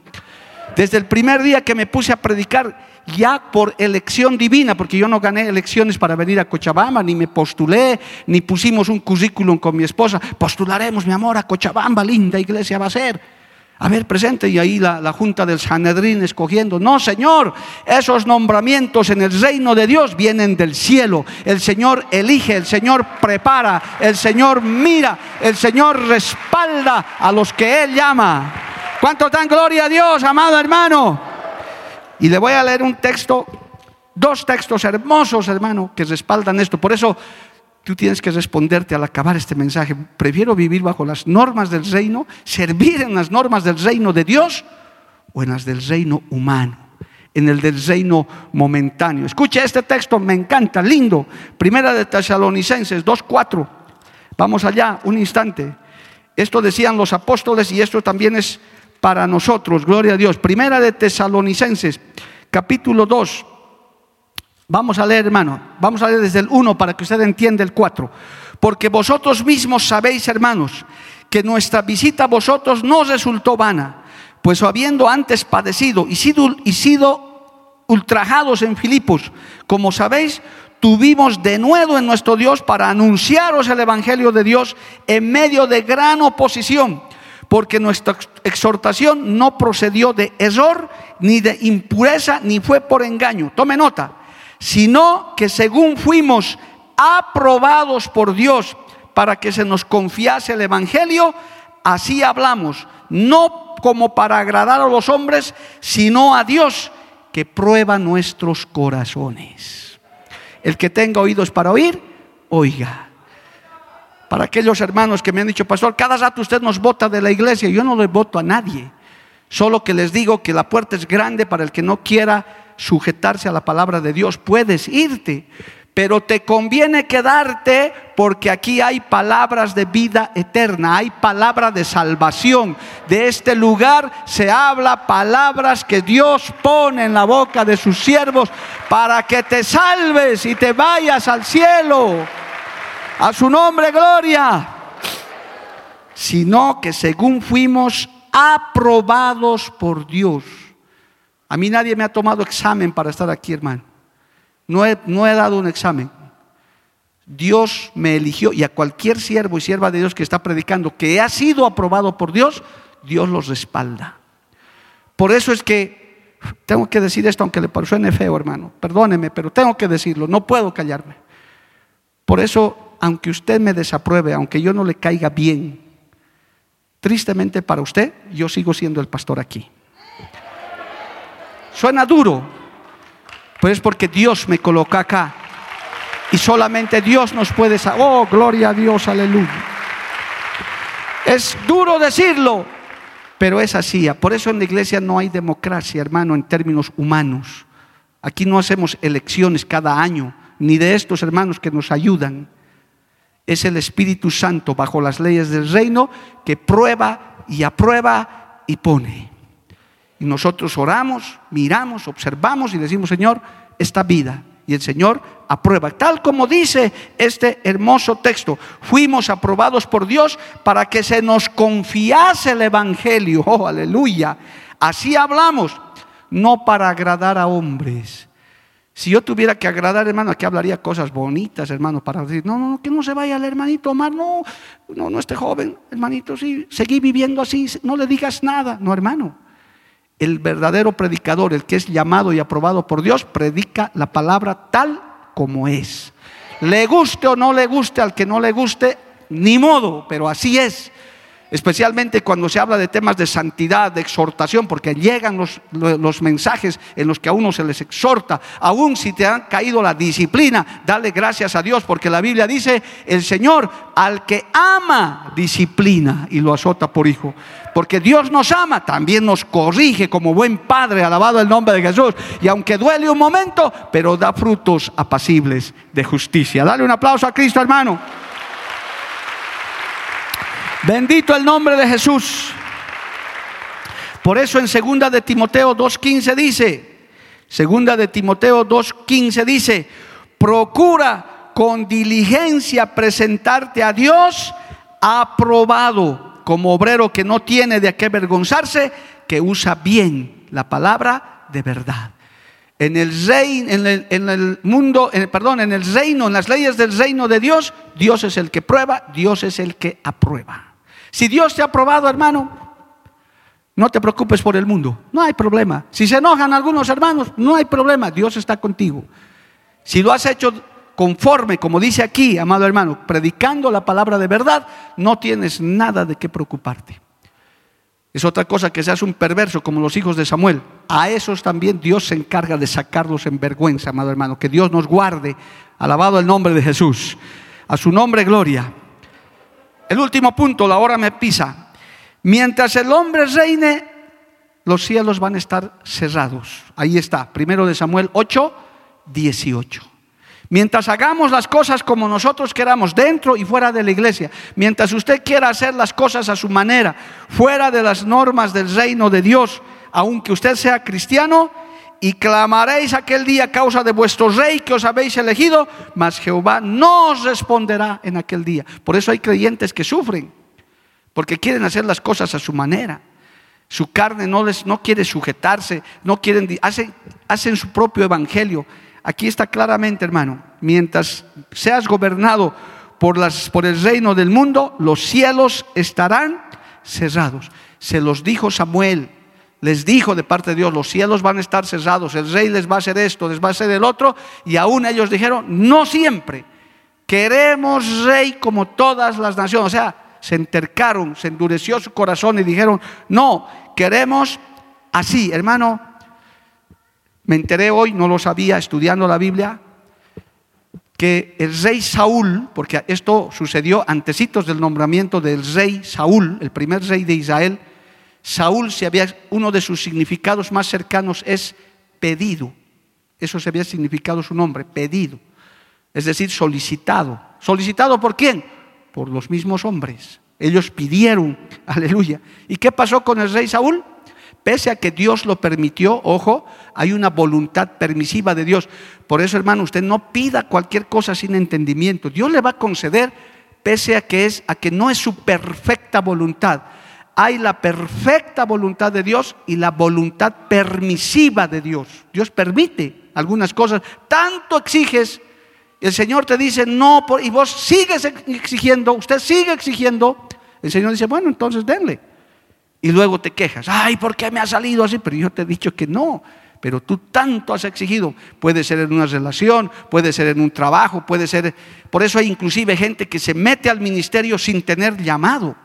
Desde el primer día que me puse a predicar, ya por elección divina, porque yo no gané elecciones para venir a Cochabamba, ni me postulé, ni pusimos un currículum con mi esposa. Postularemos, mi amor, a Cochabamba, linda iglesia va a ser. A ver, presente, y ahí la, junta del Sanedrín escogiendo. No, Señor, esos nombramientos en el reino de Dios vienen del cielo. El Señor elige, el Señor prepara, el Señor mira, el Señor respalda a los que Él llama. ¿Cuánto dan gloria a Dios, amado hermano? Y le voy a leer un texto, dos textos hermosos, hermano, que respaldan esto. Por eso Tú tienes que responderte al acabar este mensaje. Prefiero vivir bajo las normas del reino, servir en las normas del reino de Dios o en las del reino humano, en el del reino momentáneo. Escucha este texto, me encanta, lindo. Primera de Tesalonicenses 2.4. Vamos allá, un instante. Esto decían los apóstoles y esto también es para nosotros, gloria a Dios. Primera de Tesalonicenses, capítulo 2, Vamos a leer, hermano, vamos a leer desde el 1 para que usted entienda el 4. porque vosotros mismos sabéis, hermanos, que nuestra visita a vosotros no resultó vana, pues habiendo antes padecido y sido, y sido ultrajados en Filipos, como sabéis, tuvimos de nuevo en nuestro Dios para anunciaros el Evangelio de Dios en medio de gran oposición, porque nuestra exhortación no procedió de error, ni de impureza, ni fue por engaño. Tome nota, sino que según fuimos aprobados por Dios para que se nos confiase el Evangelio, así hablamos, no como para agradar a los hombres, sino a Dios que prueba nuestros corazones. El que tenga oídos para oír, oiga. Para aquellos hermanos que me han dicho, pastor, cada rato usted nos vota de la iglesia, yo no le voto a nadie. Solo que les digo que la puerta es grande para el que no quiera sujetarse a la palabra de Dios. Puedes irte, pero te conviene quedarte porque aquí hay palabras de vida eterna, hay palabra de salvación. De este lugar se habla palabras que Dios pone en la boca de sus siervos para que te salves y te vayas al cielo. A su nombre, gloria. Sino que según fuimos aprobados por Dios. A mí nadie me ha tomado examen para estar aquí, hermano. No he, dado un examen. Dios me eligió y a cualquier siervo y sierva de Dios que está predicando que ha sido aprobado por Dios, Dios los respalda. Por eso es que tengo que decir esto, aunque le suene feo, hermano. Perdóneme, pero tengo que decirlo, no puedo callarme. Por eso, aunque usted me desapruebe, aunque yo no le caiga bien, tristemente para usted, yo sigo siendo el pastor aquí. Suena duro, pues es porque Dios me coloca acá. Y solamente Dios nos puede saber. Oh, gloria a Dios, aleluya. Es duro decirlo, pero es así. Por eso en la iglesia no hay democracia, hermano, en términos humanos. Aquí no hacemos elecciones cada año, ni de estos hermanos que nos ayudan. Es el Espíritu Santo bajo las leyes del reino que prueba y aprueba y pone. Y nosotros oramos, miramos, observamos y decimos, Señor, esta vida. Y el Señor aprueba. Tal como dice este hermoso texto, fuimos aprobados por Dios para que se nos confiase el Evangelio. Oh, aleluya. Así hablamos, no para agradar a hombres. Si yo tuviera que agradar, hermano, aquí hablaría cosas bonitas, hermano, para decir, no, no, que no se vaya el hermanito Omar, no, no, no, este joven, hermanito, sí, seguí viviendo así, no le digas nada. No, hermano, el verdadero predicador, el que es llamado y aprobado por Dios, predica la palabra tal como es. Le guste o no le guste, al que no le guste, ni modo, pero así es especialmente cuando se habla de temas de santidad, de exhortación, porque llegan los, los, mensajes en los que a uno se les exhorta, aún si te ha caído la disciplina, dale gracias a Dios, porque la Biblia dice, el Señor al que ama disciplina y lo azota por hijo, porque Dios nos ama, también nos corrige como buen Padre, alabado el nombre de Jesús, y aunque duele un momento, pero da frutos apacibles de justicia. Dale un aplauso a Cristo, hermano. Bendito el nombre de Jesús. Por eso en segunda de Timoteo 2:15 dice, segunda de Timoteo 2:15 dice, procura con diligencia presentarte a Dios aprobado como obrero que no tiene de qué avergonzarse, que usa bien la palabra de verdad. En el, reino, en el, en el mundo, perdón, en el reino, en las leyes del reino de Dios, Dios es el que prueba, Dios es el que aprueba. Si Dios te ha aprobado, hermano, no te preocupes por el mundo, no hay problema. Si se enojan algunos hermanos, no hay problema, Dios está contigo. Si lo has hecho conforme, como dice aquí, amado hermano, predicando la palabra de verdad, no tienes nada de qué preocuparte. Es otra cosa que se hace un perverso como los hijos de Samuel. A esos también Dios se encarga de sacarlos en vergüenza, amado hermano. Que Dios nos guarde. Alabado el nombre de Jesús. A su nombre, gloria. El último punto, la hora me pisa. Mientras el hombre reine, los cielos van a estar cerrados. Ahí está, primero de Samuel 8, 18. Mientras hagamos las cosas como nosotros queramos, dentro y fuera de la iglesia, mientras usted quiera hacer las cosas a su manera, fuera de las normas del reino de Dios, aunque usted sea cristiano, y clamaréis aquel día a causa de vuestro rey que os habéis elegido, mas Jehová no os responderá en aquel día. Por eso hay creyentes que sufren, porque quieren hacer las cosas a su manera. Su carne no les no quiere sujetarse, no quieren hacen, hacen su propio evangelio. Aquí está claramente, hermano, mientras seas gobernado por, las, por el reino del mundo, los cielos estarán cerrados. Se los dijo Samuel, les dijo de parte de Dios, los cielos van a estar cerrados, el rey les va a hacer esto, les va a hacer el otro, y aún ellos dijeron, no siempre, queremos rey como todas las naciones. O sea, se entercaron, se endureció su corazón y dijeron, no, queremos así, hermano. Me enteré hoy, no lo sabía, estudiando la Biblia, que el rey Saúl, porque esto sucedió antecitos del nombramiento del rey Saúl, el primer rey de Israel, Saúl se había, uno de sus significados más cercanos es pedido. Eso se había significado su nombre, pedido. Es decir, solicitado. ¿Solicitado por quién? Por los mismos hombres. Ellos pidieron, aleluya. ¿Y qué pasó con el rey Saúl? Pese a que Dios lo permitió, ojo, hay una voluntad permisiva de Dios. Por eso, hermano, usted no pida cualquier cosa sin entendimiento. Dios le va a conceder pese a que es a que no es su perfecta voluntad. Hay la perfecta voluntad de Dios y la voluntad permisiva de Dios. Dios permite algunas cosas. Tanto exiges, el Señor te dice no, y vos sigues exigiendo, usted sigue exigiendo. El Señor dice, bueno, entonces denle. Y luego te quejas, ay, ¿por qué me ha salido así? Pero yo te he dicho que no, pero tú tanto has exigido. Puede ser en una relación, puede ser en un trabajo, puede ser... Por eso hay inclusive gente que se mete al ministerio sin tener llamado.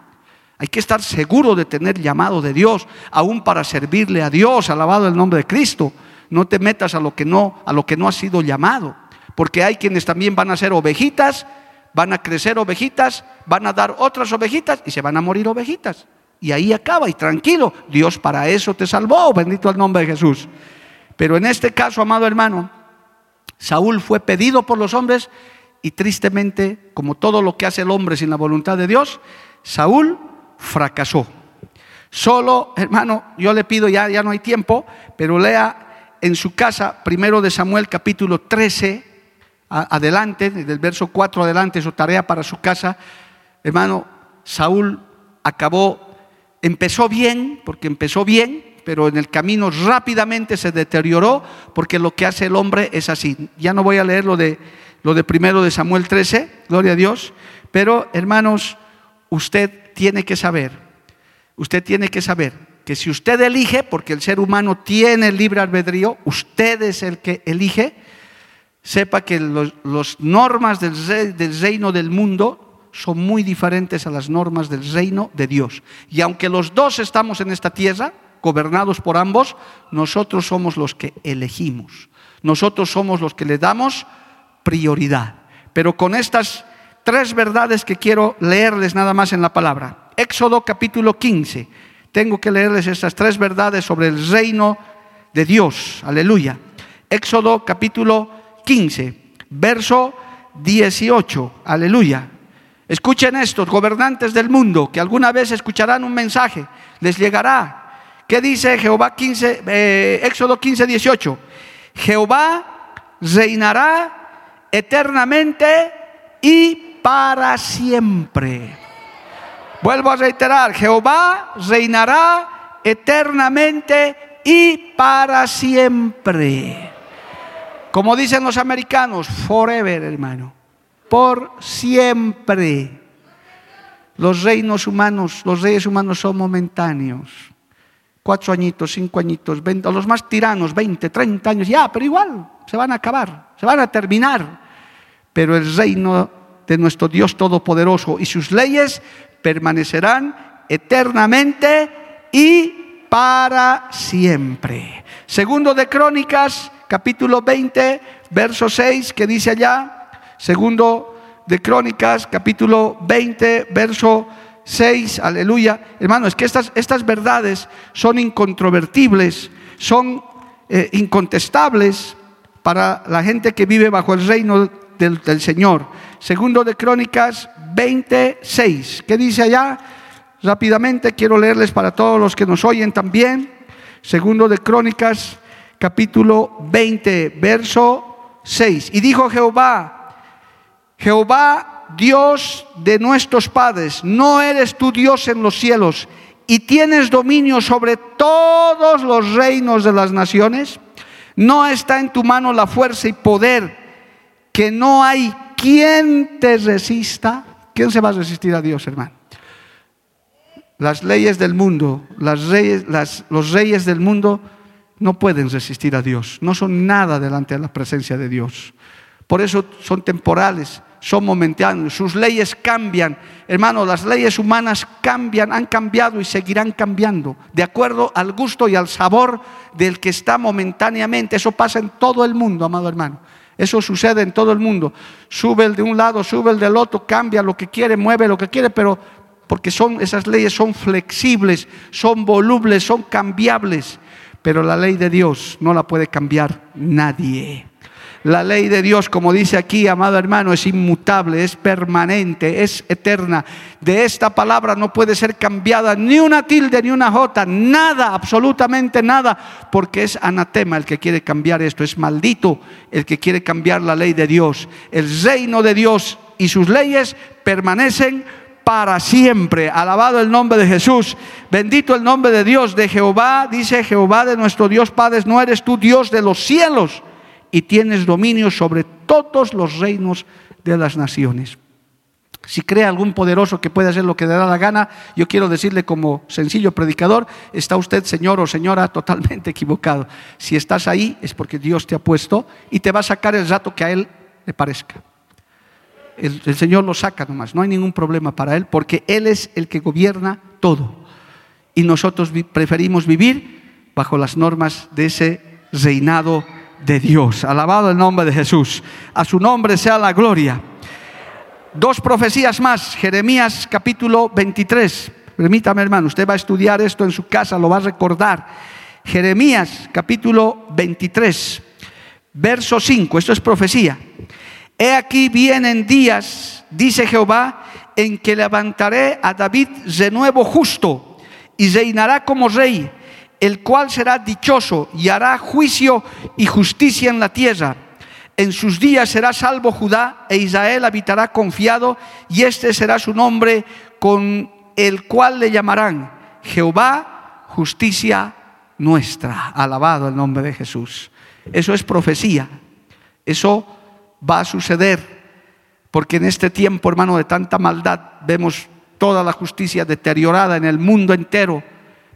Hay que estar seguro de tener llamado de Dios, aún para servirle a Dios, alabado el nombre de Cristo. No te metas a lo que no, a lo que no has sido llamado, porque hay quienes también van a ser ovejitas, van a crecer ovejitas, van a dar otras ovejitas y se van a morir ovejitas. Y ahí acaba, y tranquilo, Dios para eso te salvó, bendito el nombre de Jesús. Pero en este caso, amado hermano, Saúl fue pedido por los hombres y tristemente, como todo lo que hace el hombre sin la voluntad de Dios, Saúl fracasó. Solo, hermano, yo le pido, ya, ya no hay tiempo, pero lea en su casa, primero de Samuel capítulo 13, adelante, del verso 4 adelante, su tarea para su casa. Hermano, Saúl acabó Empezó bien, porque empezó bien, pero en el camino rápidamente se deterioró, porque lo que hace el hombre es así. Ya no voy a leer lo de, lo de primero de Samuel 13, gloria a Dios, pero hermanos, usted tiene que saber, usted tiene que saber que si usted elige, porque el ser humano tiene libre albedrío, usted es el que elige, sepa que las normas del, del reino del mundo son muy diferentes a las normas del reino de Dios. Y aunque los dos estamos en esta tierra, gobernados por ambos, nosotros somos los que elegimos. Nosotros somos los que le damos prioridad. Pero con estas tres verdades que quiero leerles nada más en la palabra. Éxodo capítulo 15. Tengo que leerles estas tres verdades sobre el reino de Dios. Aleluya. Éxodo capítulo 15, verso 18. Aleluya. Escuchen estos gobernantes del mundo, que alguna vez escucharán un mensaje, les llegará. ¿Qué dice Jehová 15, eh, Éxodo 15, 18? Jehová reinará eternamente y para siempre. Vuelvo a reiterar, Jehová reinará eternamente y para siempre. Como dicen los americanos, forever, hermano por siempre. Los reinos humanos, los reyes humanos son momentáneos. Cuatro añitos, cinco añitos, veinte, los más tiranos, veinte, treinta años, ya, pero igual, se van a acabar, se van a terminar. Pero el reino de nuestro Dios Todopoderoso y sus leyes permanecerán eternamente y para siempre. Segundo de Crónicas, capítulo 20, verso 6, que dice allá, Segundo de Crónicas, capítulo 20, verso 6, aleluya. Hermano, es que estas, estas verdades son incontrovertibles, son eh, incontestables para la gente que vive bajo el reino del, del Señor. Segundo de Crónicas 26, ¿qué dice allá? Rápidamente quiero leerles para todos los que nos oyen también. Segundo de Crónicas capítulo 20, verso 6. Y dijo Jehová, Jehová Dios de nuestros padres, no eres tu Dios en los cielos y tienes dominio sobre todos los reinos de las naciones. No está en tu mano la fuerza y poder, que no hay quien te resista. ¿Quién se va a resistir a Dios, hermano? Las leyes del mundo, los reyes del mundo no pueden resistir a Dios, no son nada delante de la presencia de Dios. Por eso son temporales, son momentáneos, sus leyes cambian. Hermano, las leyes humanas cambian, han cambiado y seguirán cambiando, de acuerdo al gusto y al sabor del que está momentáneamente. Eso pasa en todo el mundo, amado hermano. Eso sucede en todo el mundo. Sube el de un lado, sube el del otro, cambia lo que quiere, mueve lo que quiere, pero porque son esas leyes son flexibles, son volubles, son cambiables, pero la ley de Dios no la puede cambiar nadie. La ley de Dios, como dice aquí, amado hermano, es inmutable, es permanente, es eterna. De esta palabra no puede ser cambiada ni una tilde ni una jota, nada, absolutamente nada, porque es anatema el que quiere cambiar esto, es maldito el que quiere cambiar la ley de Dios. El reino de Dios y sus leyes permanecen para siempre. Alabado el nombre de Jesús. Bendito el nombre de Dios, de Jehová. Dice Jehová de nuestro Dios Padre, no eres tú Dios de los cielos y tienes dominio sobre todos los reinos de las naciones. Si cree algún poderoso que puede hacer lo que le da la gana, yo quiero decirle como sencillo predicador, está usted, señor o señora, totalmente equivocado. Si estás ahí es porque Dios te ha puesto y te va a sacar el rato que a Él le parezca. El, el Señor lo saca nomás, no hay ningún problema para Él, porque Él es el que gobierna todo. Y nosotros preferimos vivir bajo las normas de ese reinado de Dios. Alabado el nombre de Jesús. A su nombre sea la gloria. Dos profecías más. Jeremías capítulo 23. Permítame hermano, usted va a estudiar esto en su casa, lo va a recordar. Jeremías capítulo 23, verso 5. Esto es profecía. He aquí vienen días, dice Jehová, en que levantaré a David de nuevo justo y reinará como rey el cual será dichoso y hará juicio y justicia en la tierra. En sus días será salvo Judá e Israel habitará confiado y este será su nombre con el cual le llamarán Jehová, justicia nuestra. Alabado el nombre de Jesús. Eso es profecía. Eso va a suceder porque en este tiempo, hermano, de tanta maldad vemos toda la justicia deteriorada en el mundo entero,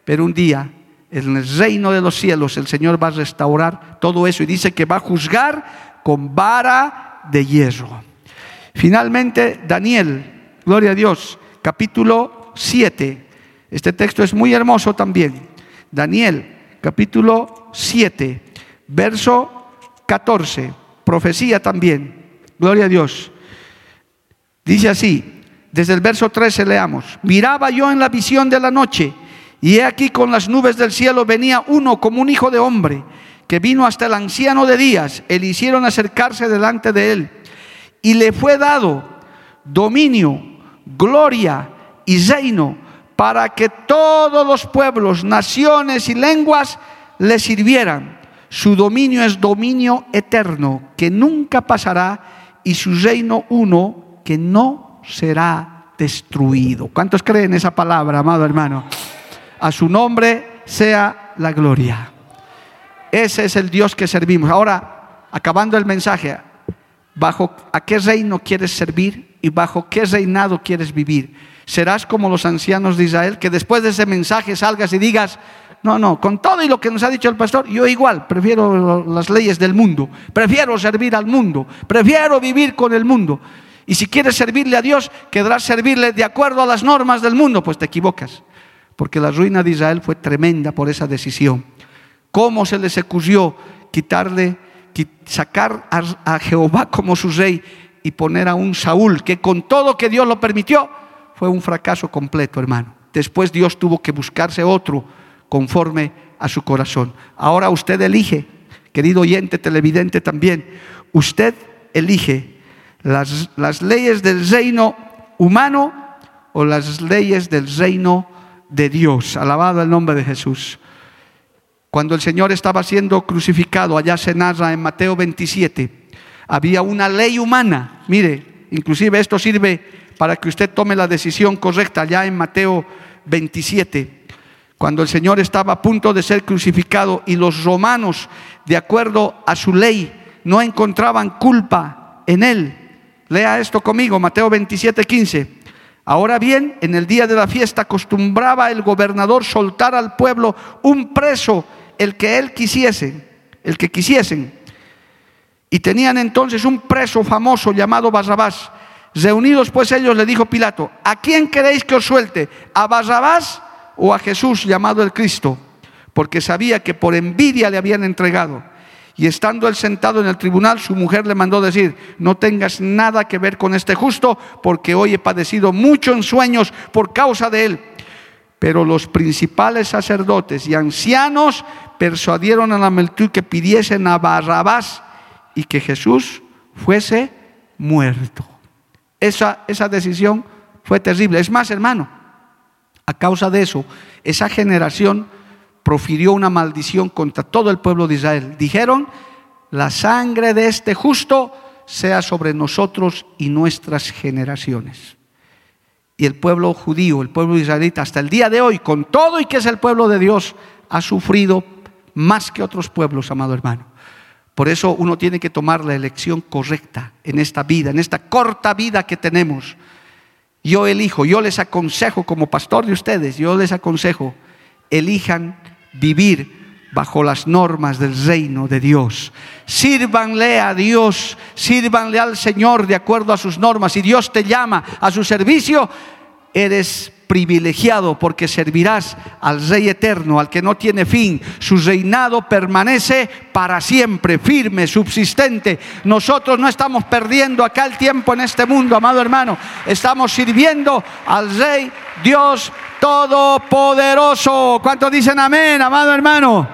pero un día en el reino de los cielos el Señor va a restaurar todo eso y dice que va a juzgar con vara de hierro. Finalmente, Daniel, gloria a Dios, capítulo 7. Este texto es muy hermoso también. Daniel, capítulo 7, verso 14, profecía también. Gloria a Dios. Dice así, desde el verso 13 leamos, miraba yo en la visión de la noche y he aquí con las nubes del cielo venía uno como un hijo de hombre, que vino hasta el anciano de días, e le hicieron acercarse delante de él. Y le fue dado dominio, gloria y reino para que todos los pueblos, naciones y lenguas le sirvieran. Su dominio es dominio eterno, que nunca pasará, y su reino uno, que no será destruido. ¿Cuántos creen esa palabra, amado hermano? A su nombre sea la gloria. Ese es el Dios que servimos. Ahora, acabando el mensaje, ¿bajo a qué reino quieres servir y bajo qué reinado quieres vivir? ¿Serás como los ancianos de Israel que después de ese mensaje salgas y digas, no, no, con todo y lo que nos ha dicho el pastor, yo igual prefiero las leyes del mundo, prefiero servir al mundo, prefiero vivir con el mundo. Y si quieres servirle a Dios, querrás servirle de acuerdo a las normas del mundo, pues te equivocas porque la ruina de Israel fue tremenda por esa decisión. ¿Cómo se les ocurrió quitarle, sacar a, Jehová como su rey y poner a un Saúl que con todo que Dios lo permitió, fue un fracaso completo, hermano. Después Dios tuvo que buscarse otro conforme a su corazón. Ahora usted elige, querido oyente televidente también, usted elige las, las leyes del reino humano o las leyes del reino de Dios. Alabado el nombre de Jesús. Cuando el Señor estaba siendo crucificado, allá se narra en Mateo 27, había una ley humana. Mire, inclusive esto sirve para que usted tome la decisión correcta, allá en Mateo 27, cuando el Señor estaba a punto de ser crucificado y los romanos, de acuerdo a su ley, no encontraban culpa en él. Lea esto conmigo, Mateo 27, 15. Ahora bien, en el día de la fiesta acostumbraba el gobernador soltar al pueblo un preso, el que él quisiese, el que quisiesen. Y tenían entonces un preso famoso llamado Barrabás. Reunidos pues ellos le dijo Pilato, ¿a quién queréis que os suelte? ¿A Barrabás o a Jesús llamado el Cristo? Porque sabía que por envidia le habían entregado. Y estando él sentado en el tribunal, su mujer le mandó decir, no tengas nada que ver con este justo, porque hoy he padecido mucho en sueños por causa de él. Pero los principales sacerdotes y ancianos persuadieron a la multitud que pidiesen a Barrabás y que Jesús fuese muerto. Esa, esa decisión fue terrible. Es más, hermano, a causa de eso, esa generación profirió una maldición contra todo el pueblo de Israel. Dijeron, la sangre de este justo sea sobre nosotros y nuestras generaciones. Y el pueblo judío, el pueblo israelita, hasta el día de hoy, con todo y que es el pueblo de Dios, ha sufrido más que otros pueblos, amado hermano. Por eso uno tiene que tomar la elección correcta en esta vida, en esta corta vida que tenemos. Yo elijo, yo les aconsejo como pastor de ustedes, yo les aconsejo, elijan vivir bajo las normas del reino de Dios. Sírvanle a Dios, sírvanle al Señor de acuerdo a sus normas. Si Dios te llama a su servicio, eres privilegiado porque servirás al Rey eterno, al que no tiene fin. Su reinado permanece para siempre, firme, subsistente. Nosotros no estamos perdiendo acá el tiempo en este mundo, amado hermano. Estamos sirviendo al Rey Dios Todopoderoso. ¿Cuántos dicen amén, amado hermano?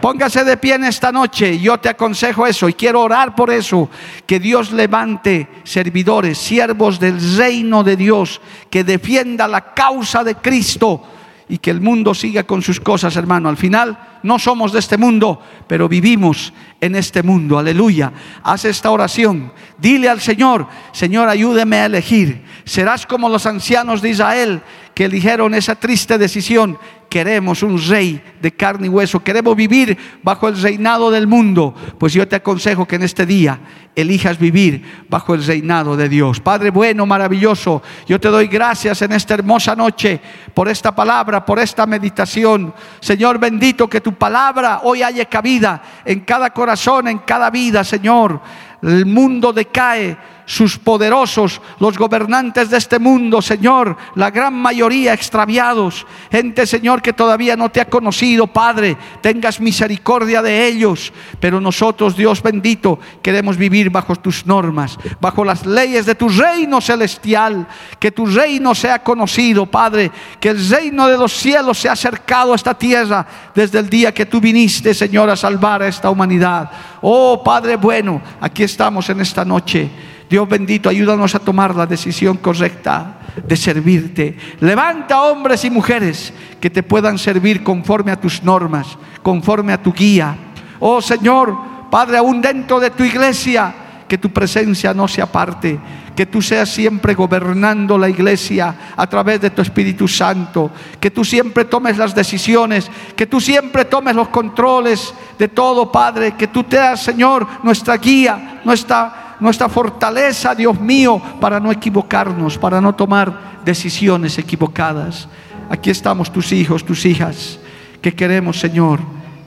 Póngase de pie en esta noche. Yo te aconsejo eso y quiero orar por eso. Que Dios levante servidores, siervos del reino de Dios, que defienda la causa de Cristo y que el mundo siga con sus cosas, hermano. Al final no somos de este mundo, pero vivimos en este mundo. Aleluya. Haz esta oración. Dile al Señor, Señor, ayúdeme a elegir. Serás como los ancianos de Israel que eligieron esa triste decisión queremos un rey de carne y hueso, queremos vivir bajo el reinado del mundo, pues yo te aconsejo que en este día elijas vivir bajo el reinado de Dios. Padre bueno, maravilloso, yo te doy gracias en esta hermosa noche por esta palabra, por esta meditación. Señor bendito, que tu palabra hoy haya cabida en cada corazón, en cada vida, Señor. El mundo decae sus poderosos, los gobernantes de este mundo, Señor, la gran mayoría extraviados, gente, Señor, que todavía no te ha conocido, Padre, tengas misericordia de ellos, pero nosotros, Dios bendito, queremos vivir bajo tus normas, bajo las leyes de tu reino celestial, que tu reino sea conocido, Padre, que el reino de los cielos sea acercado a esta tierra desde el día que tú viniste, Señor, a salvar a esta humanidad. Oh, Padre bueno, aquí estamos en esta noche Dios bendito, ayúdanos a tomar la decisión correcta de servirte. Levanta hombres y mujeres que te puedan servir conforme a tus normas, conforme a tu guía. Oh Señor, Padre, aún dentro de tu iglesia, que tu presencia no se aparte, que tú seas siempre gobernando la iglesia a través de tu Espíritu Santo, que tú siempre tomes las decisiones, que tú siempre tomes los controles de todo, Padre, que tú seas, Señor, nuestra guía, nuestra nuestra fortaleza, Dios mío, para no equivocarnos, para no tomar decisiones equivocadas. Aquí estamos tus hijos, tus hijas, que queremos, Señor,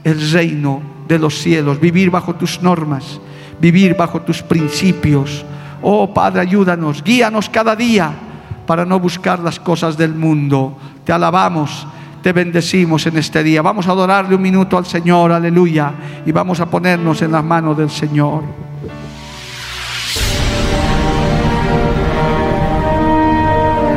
el reino de los cielos, vivir bajo tus normas, vivir bajo tus principios. Oh Padre, ayúdanos, guíanos cada día para no buscar las cosas del mundo. Te alabamos, te bendecimos en este día. Vamos a adorarle un minuto al Señor, aleluya, y vamos a ponernos en las manos del Señor.